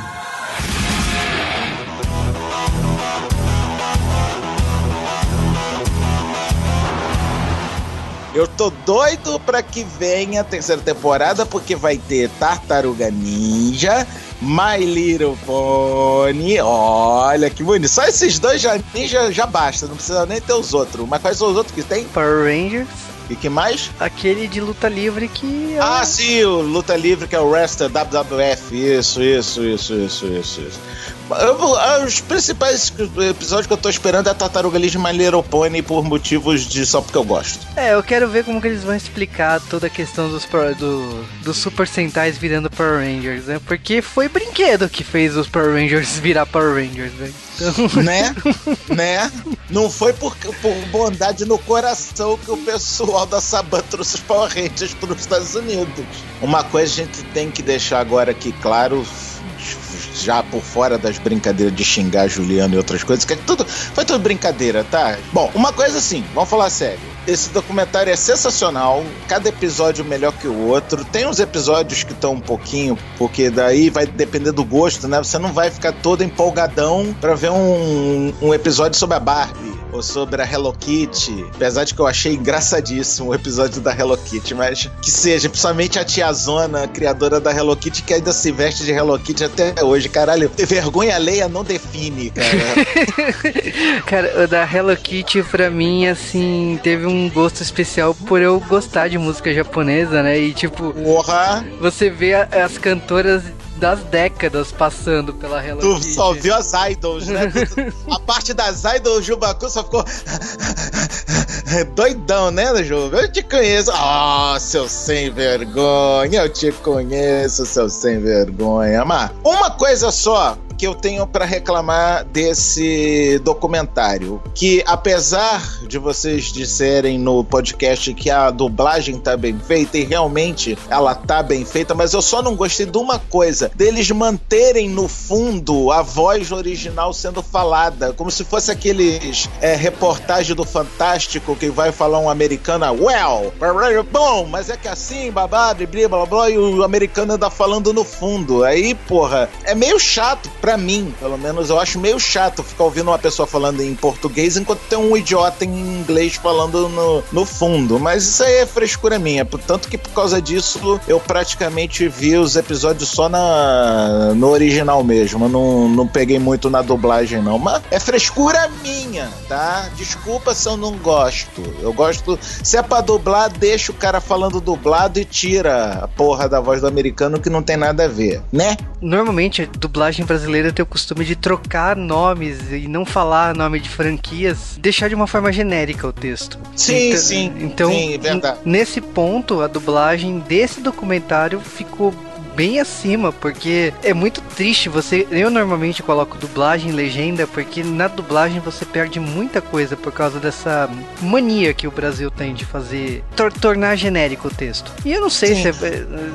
Eu tô doido pra que venha a terceira temporada, porque vai ter Tartaruga Ninja, My Little Pony. Olha que bonito. Só esses dois já, ninja já basta, não precisa nem ter os outros. Mas quais são os outros que tem? Power Rangers. E que mais? Aquele de luta livre que. É... Ah, sim, o luta livre que é o Wrestler WWF. Isso, isso, isso, isso, isso, isso. Eu, os principais episódios que eu tô esperando é a Tartaruga Ninja My Little Pony por motivos de só porque eu gosto. É, eu quero ver como que eles vão explicar toda a questão dos, do, dos Super Sentais virando Power Rangers, né? Porque foi brinquedo que fez os Power Rangers virar Power Rangers, né? Então... Né? [laughs] né? Não foi por, por bondade no coração que o pessoal da Saban trouxe os Power Rangers para os Estados Unidos. Uma coisa a gente tem que deixar agora aqui claro já por fora das brincadeiras de xingar Juliano e outras coisas, que é tudo, foi tudo brincadeira, tá? Bom, uma coisa assim, vamos falar sério. Esse documentário é sensacional, cada episódio melhor que o outro. Tem uns episódios que estão um pouquinho, porque daí vai depender do gosto, né? Você não vai ficar todo empolgadão para ver um, um episódio sobre a Barbie ou sobre a Hello Kitty. Apesar de que eu achei engraçadíssimo o episódio da Hello Kitty, mas que seja, principalmente a tia Zona, criadora da Hello Kitty, que ainda se veste de Hello Kitty até hoje. Caralho, vergonha alheia não define, cara. [laughs] cara, o da Hello Kitty, pra mim, assim, teve um gosto especial por eu gostar de música japonesa, né? E tipo, Porra. você vê as cantoras das décadas passando pela Hello tu Kitty. só viu as idols, né? [laughs] a parte das idols, o Jubaku só ficou doidão, né, Ju? Eu te conheço. Ah, oh, seu sem vergonha. Eu te conheço, seu sem vergonha. Mas uma coisa só que eu tenho para reclamar desse documentário, que apesar de vocês disserem no podcast que a dublagem tá bem feita e realmente ela tá bem feita, mas eu só não gostei de uma coisa, deles manterem no fundo a voz original sendo falada, como se fosse aqueles é, reportagem do Fantástico que vai falar um americano, well, bom, mas é que assim, babá, blá blá blá, e o americano anda falando no fundo. Aí, porra, é meio chato Pra mim, pelo menos, eu acho meio chato ficar ouvindo uma pessoa falando em português enquanto tem um idiota em inglês falando no, no fundo. Mas isso aí é frescura minha. Tanto que por causa disso eu praticamente vi os episódios só na, no original mesmo. Eu não, não peguei muito na dublagem, não. Mas é frescura minha, tá? Desculpa se eu não gosto. Eu gosto. Se é pra dublar, deixa o cara falando dublado e tira a porra da voz do americano que não tem nada a ver, né? Normalmente dublagem brasileira tem o costume de trocar nomes e não falar nome de franquias, deixar de uma forma genérica o texto. Sim, então, sim. Então, sim, verdade. nesse ponto, a dublagem desse documentário ficou bem acima, porque é muito triste você. Eu normalmente coloco dublagem e legenda, porque na dublagem você perde muita coisa por causa dessa mania que o Brasil tem de fazer tor tornar genérico o texto. E eu não sei se é,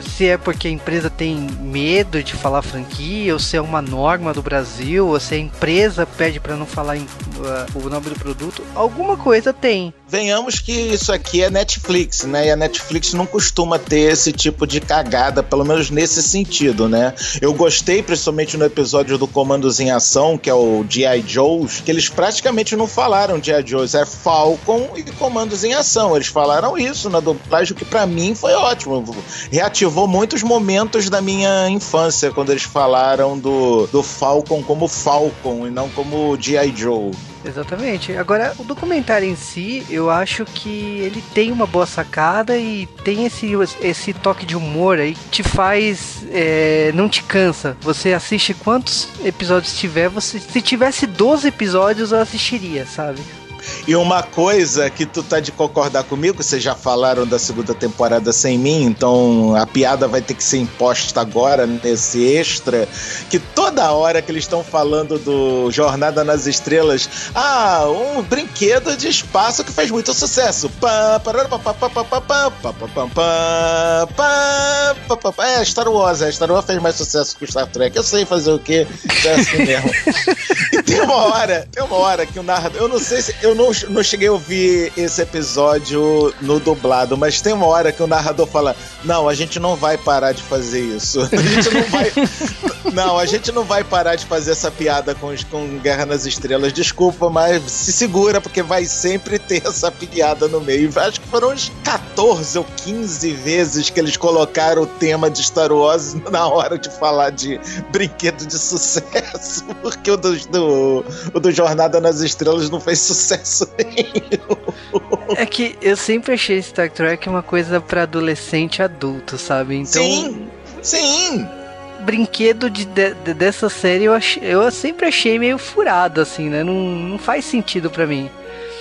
se é, porque a empresa tem medo de falar franquia, ou se é uma norma do Brasil, ou se a empresa pede para não falar em, uh, o nome do produto. Alguma coisa tem. Venhamos que isso aqui é Netflix, né? E a Netflix não costuma ter esse tipo de cagada, pelo menos nesse nesse sentido, né? Eu gostei, principalmente no episódio do Comandos em Ação, que é o G.I. Joe's, que eles praticamente não falaram G.I. Joe's, é Falcon e Comandos em Ação. Eles falaram isso na dublagem, que para mim foi ótimo. Reativou muitos momentos da minha infância, quando eles falaram do, do Falcon como Falcon e não como G.I. Joe. Exatamente. Agora, o documentário em si, eu acho que ele tem uma boa sacada e tem esse, esse toque de humor aí que te faz. É, não te cansa. Você assiste quantos episódios tiver. Você, se tivesse 12 episódios, eu assistiria, sabe? E uma coisa que tu tá de concordar comigo, vocês já falaram da segunda temporada sem mim, então a piada vai ter que ser imposta agora nesse extra, que toda hora que eles estão falando do Jornada nas Estrelas, ah, um brinquedo de espaço que faz muito sucesso. É, Star Wars, é, Star Wars fez mais sucesso que o Star Trek. Eu sei fazer o quê? É assim mesmo. e tem uma hora, tem uma hora que o narrador, eu não sei se eu não, não cheguei a ouvir esse episódio no dublado, mas tem uma hora que o narrador fala: Não, a gente não vai parar de fazer isso. [laughs] A gente não vai. não, a gente não vai parar de fazer essa piada com, com Guerra nas Estrelas. Desculpa, mas se segura, porque vai sempre ter essa piada no meio. Acho que foram uns 14 ou 15 vezes que eles colocaram o tema de Star Wars na hora de falar de brinquedo de sucesso, [laughs] porque o do, do, o do Jornada nas Estrelas não fez sucesso É que eu sempre achei Star Trek uma coisa para adolescente e adulto, sabe? Então, sim, sim. Brinquedo de, de, dessa série eu, ach, eu sempre achei meio furado, assim, né? Não, não faz sentido para mim.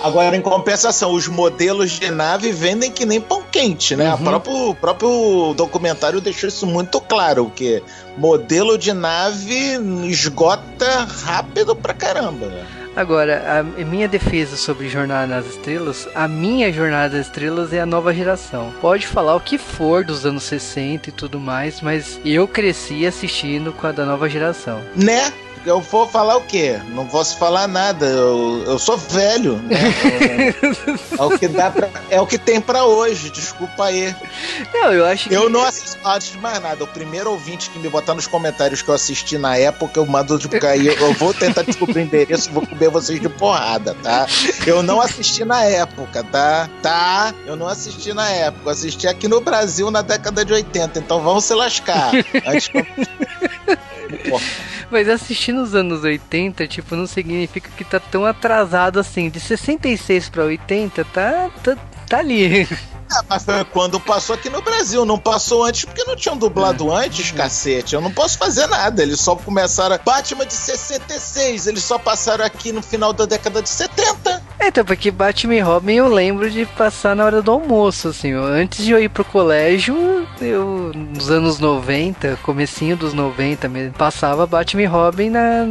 Agora, em compensação, os modelos de nave vendem que nem pão quente, né? Uhum. O próprio, próprio documentário deixou isso muito claro, que modelo de nave esgota rápido pra caramba. Né? Agora, a minha defesa sobre Jornada nas Estrelas, a minha Jornada nas Estrelas é a nova geração. Pode falar o que for dos anos 60 e tudo mais, mas eu cresci assistindo com a da nova geração. Né? Eu vou falar o quê? Não posso falar nada. Eu, eu sou velho, né? é, o que dá pra, é o que tem para hoje. Desculpa aí. Não, eu acho que. Eu não assisto antes de mais nada. O primeiro ouvinte que me botar nos comentários que eu assisti na época, eu mando de cair. Eu vou tentar descobrir o endereço vou comer vocês de porrada, tá? Eu não assisti na época, tá? Tá? Eu não assisti na época. Eu assisti aqui no Brasil na década de 80. Então vamos se lascar. Antes que eu... [laughs] Mas assistir nos anos 80, tipo, não significa que tá tão atrasado assim. De 66 para 80, tá, tá, tá ali. [laughs] Ah, mas foi quando passou aqui no Brasil. Não passou antes porque não tinham dublado é. antes, cacete. Eu não posso fazer nada. Eles só começaram. Batman de 66. Eles só passaram aqui no final da década de 70. Então, porque Batman e Robin eu lembro de passar na hora do almoço, assim. Antes de eu ir pro colégio, eu, nos anos 90, comecinho dos 90 mesmo, passava Batman e Robin na,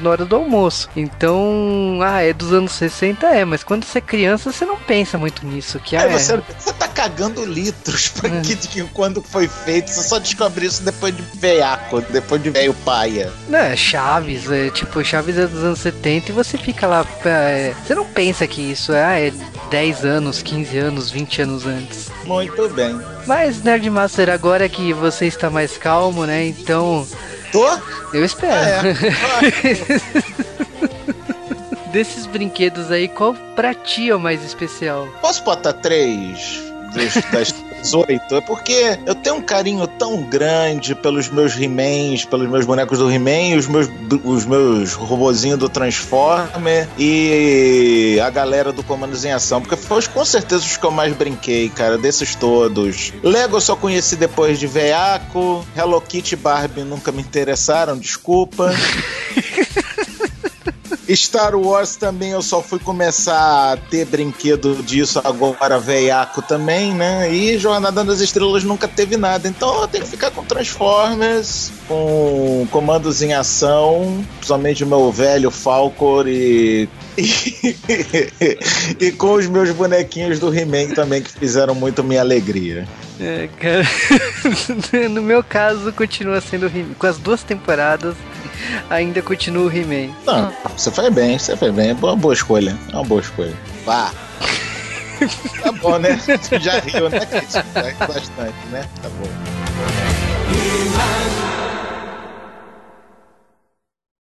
na hora do almoço. Então, ah, é dos anos 60, é. Mas quando você é criança, você não pensa muito nisso. Que, ah, é, você, você tá cagando litros [laughs] pra é. que, quando foi feito. Você só descobre isso depois de veiaco, depois de velho paia. Não, é Chaves, é, tipo, Chaves é dos anos 70 e você fica lá. É, você não pensa que isso é, ah, é 10 anos, 15 anos, 20 anos antes. Muito bem. Mas, Nerdmaster, agora que você está mais calmo, né? Então Tô? Eu espero. Ah, [laughs] Desses brinquedos aí, qual pra ti é o mais especial? Posso botar três dos, das 18? É porque eu tenho um carinho tão grande pelos meus He-Mans, pelos meus bonecos do He-Man, os meus, os meus robozinhos do Transformer e a galera do Comandos em Ação, porque foi com certeza os que eu mais brinquei, cara, desses todos. Lego eu só conheci depois de Veaco, Hello Kitty Barbie nunca me interessaram, desculpa. [laughs] Star Wars também eu só fui começar a ter brinquedo disso agora, veiaco também, né? E Jornada das Estrelas nunca teve nada. Então eu tenho que ficar com Transformers, com comandos em ação, principalmente o meu velho Falcor [laughs] e. e com os meus bonequinhos do He-Man também, que fizeram muito minha alegria. É, cara. [laughs] no meu caso, continua sendo. Com as duas temporadas, [laughs] ainda continua o He-Man. Não, você faz bem, você faz bem. É uma boa escolha. É uma boa escolha. Vá. [laughs] tá bom, né? Já riu, né, Cris? Bastante, né? Tá bom.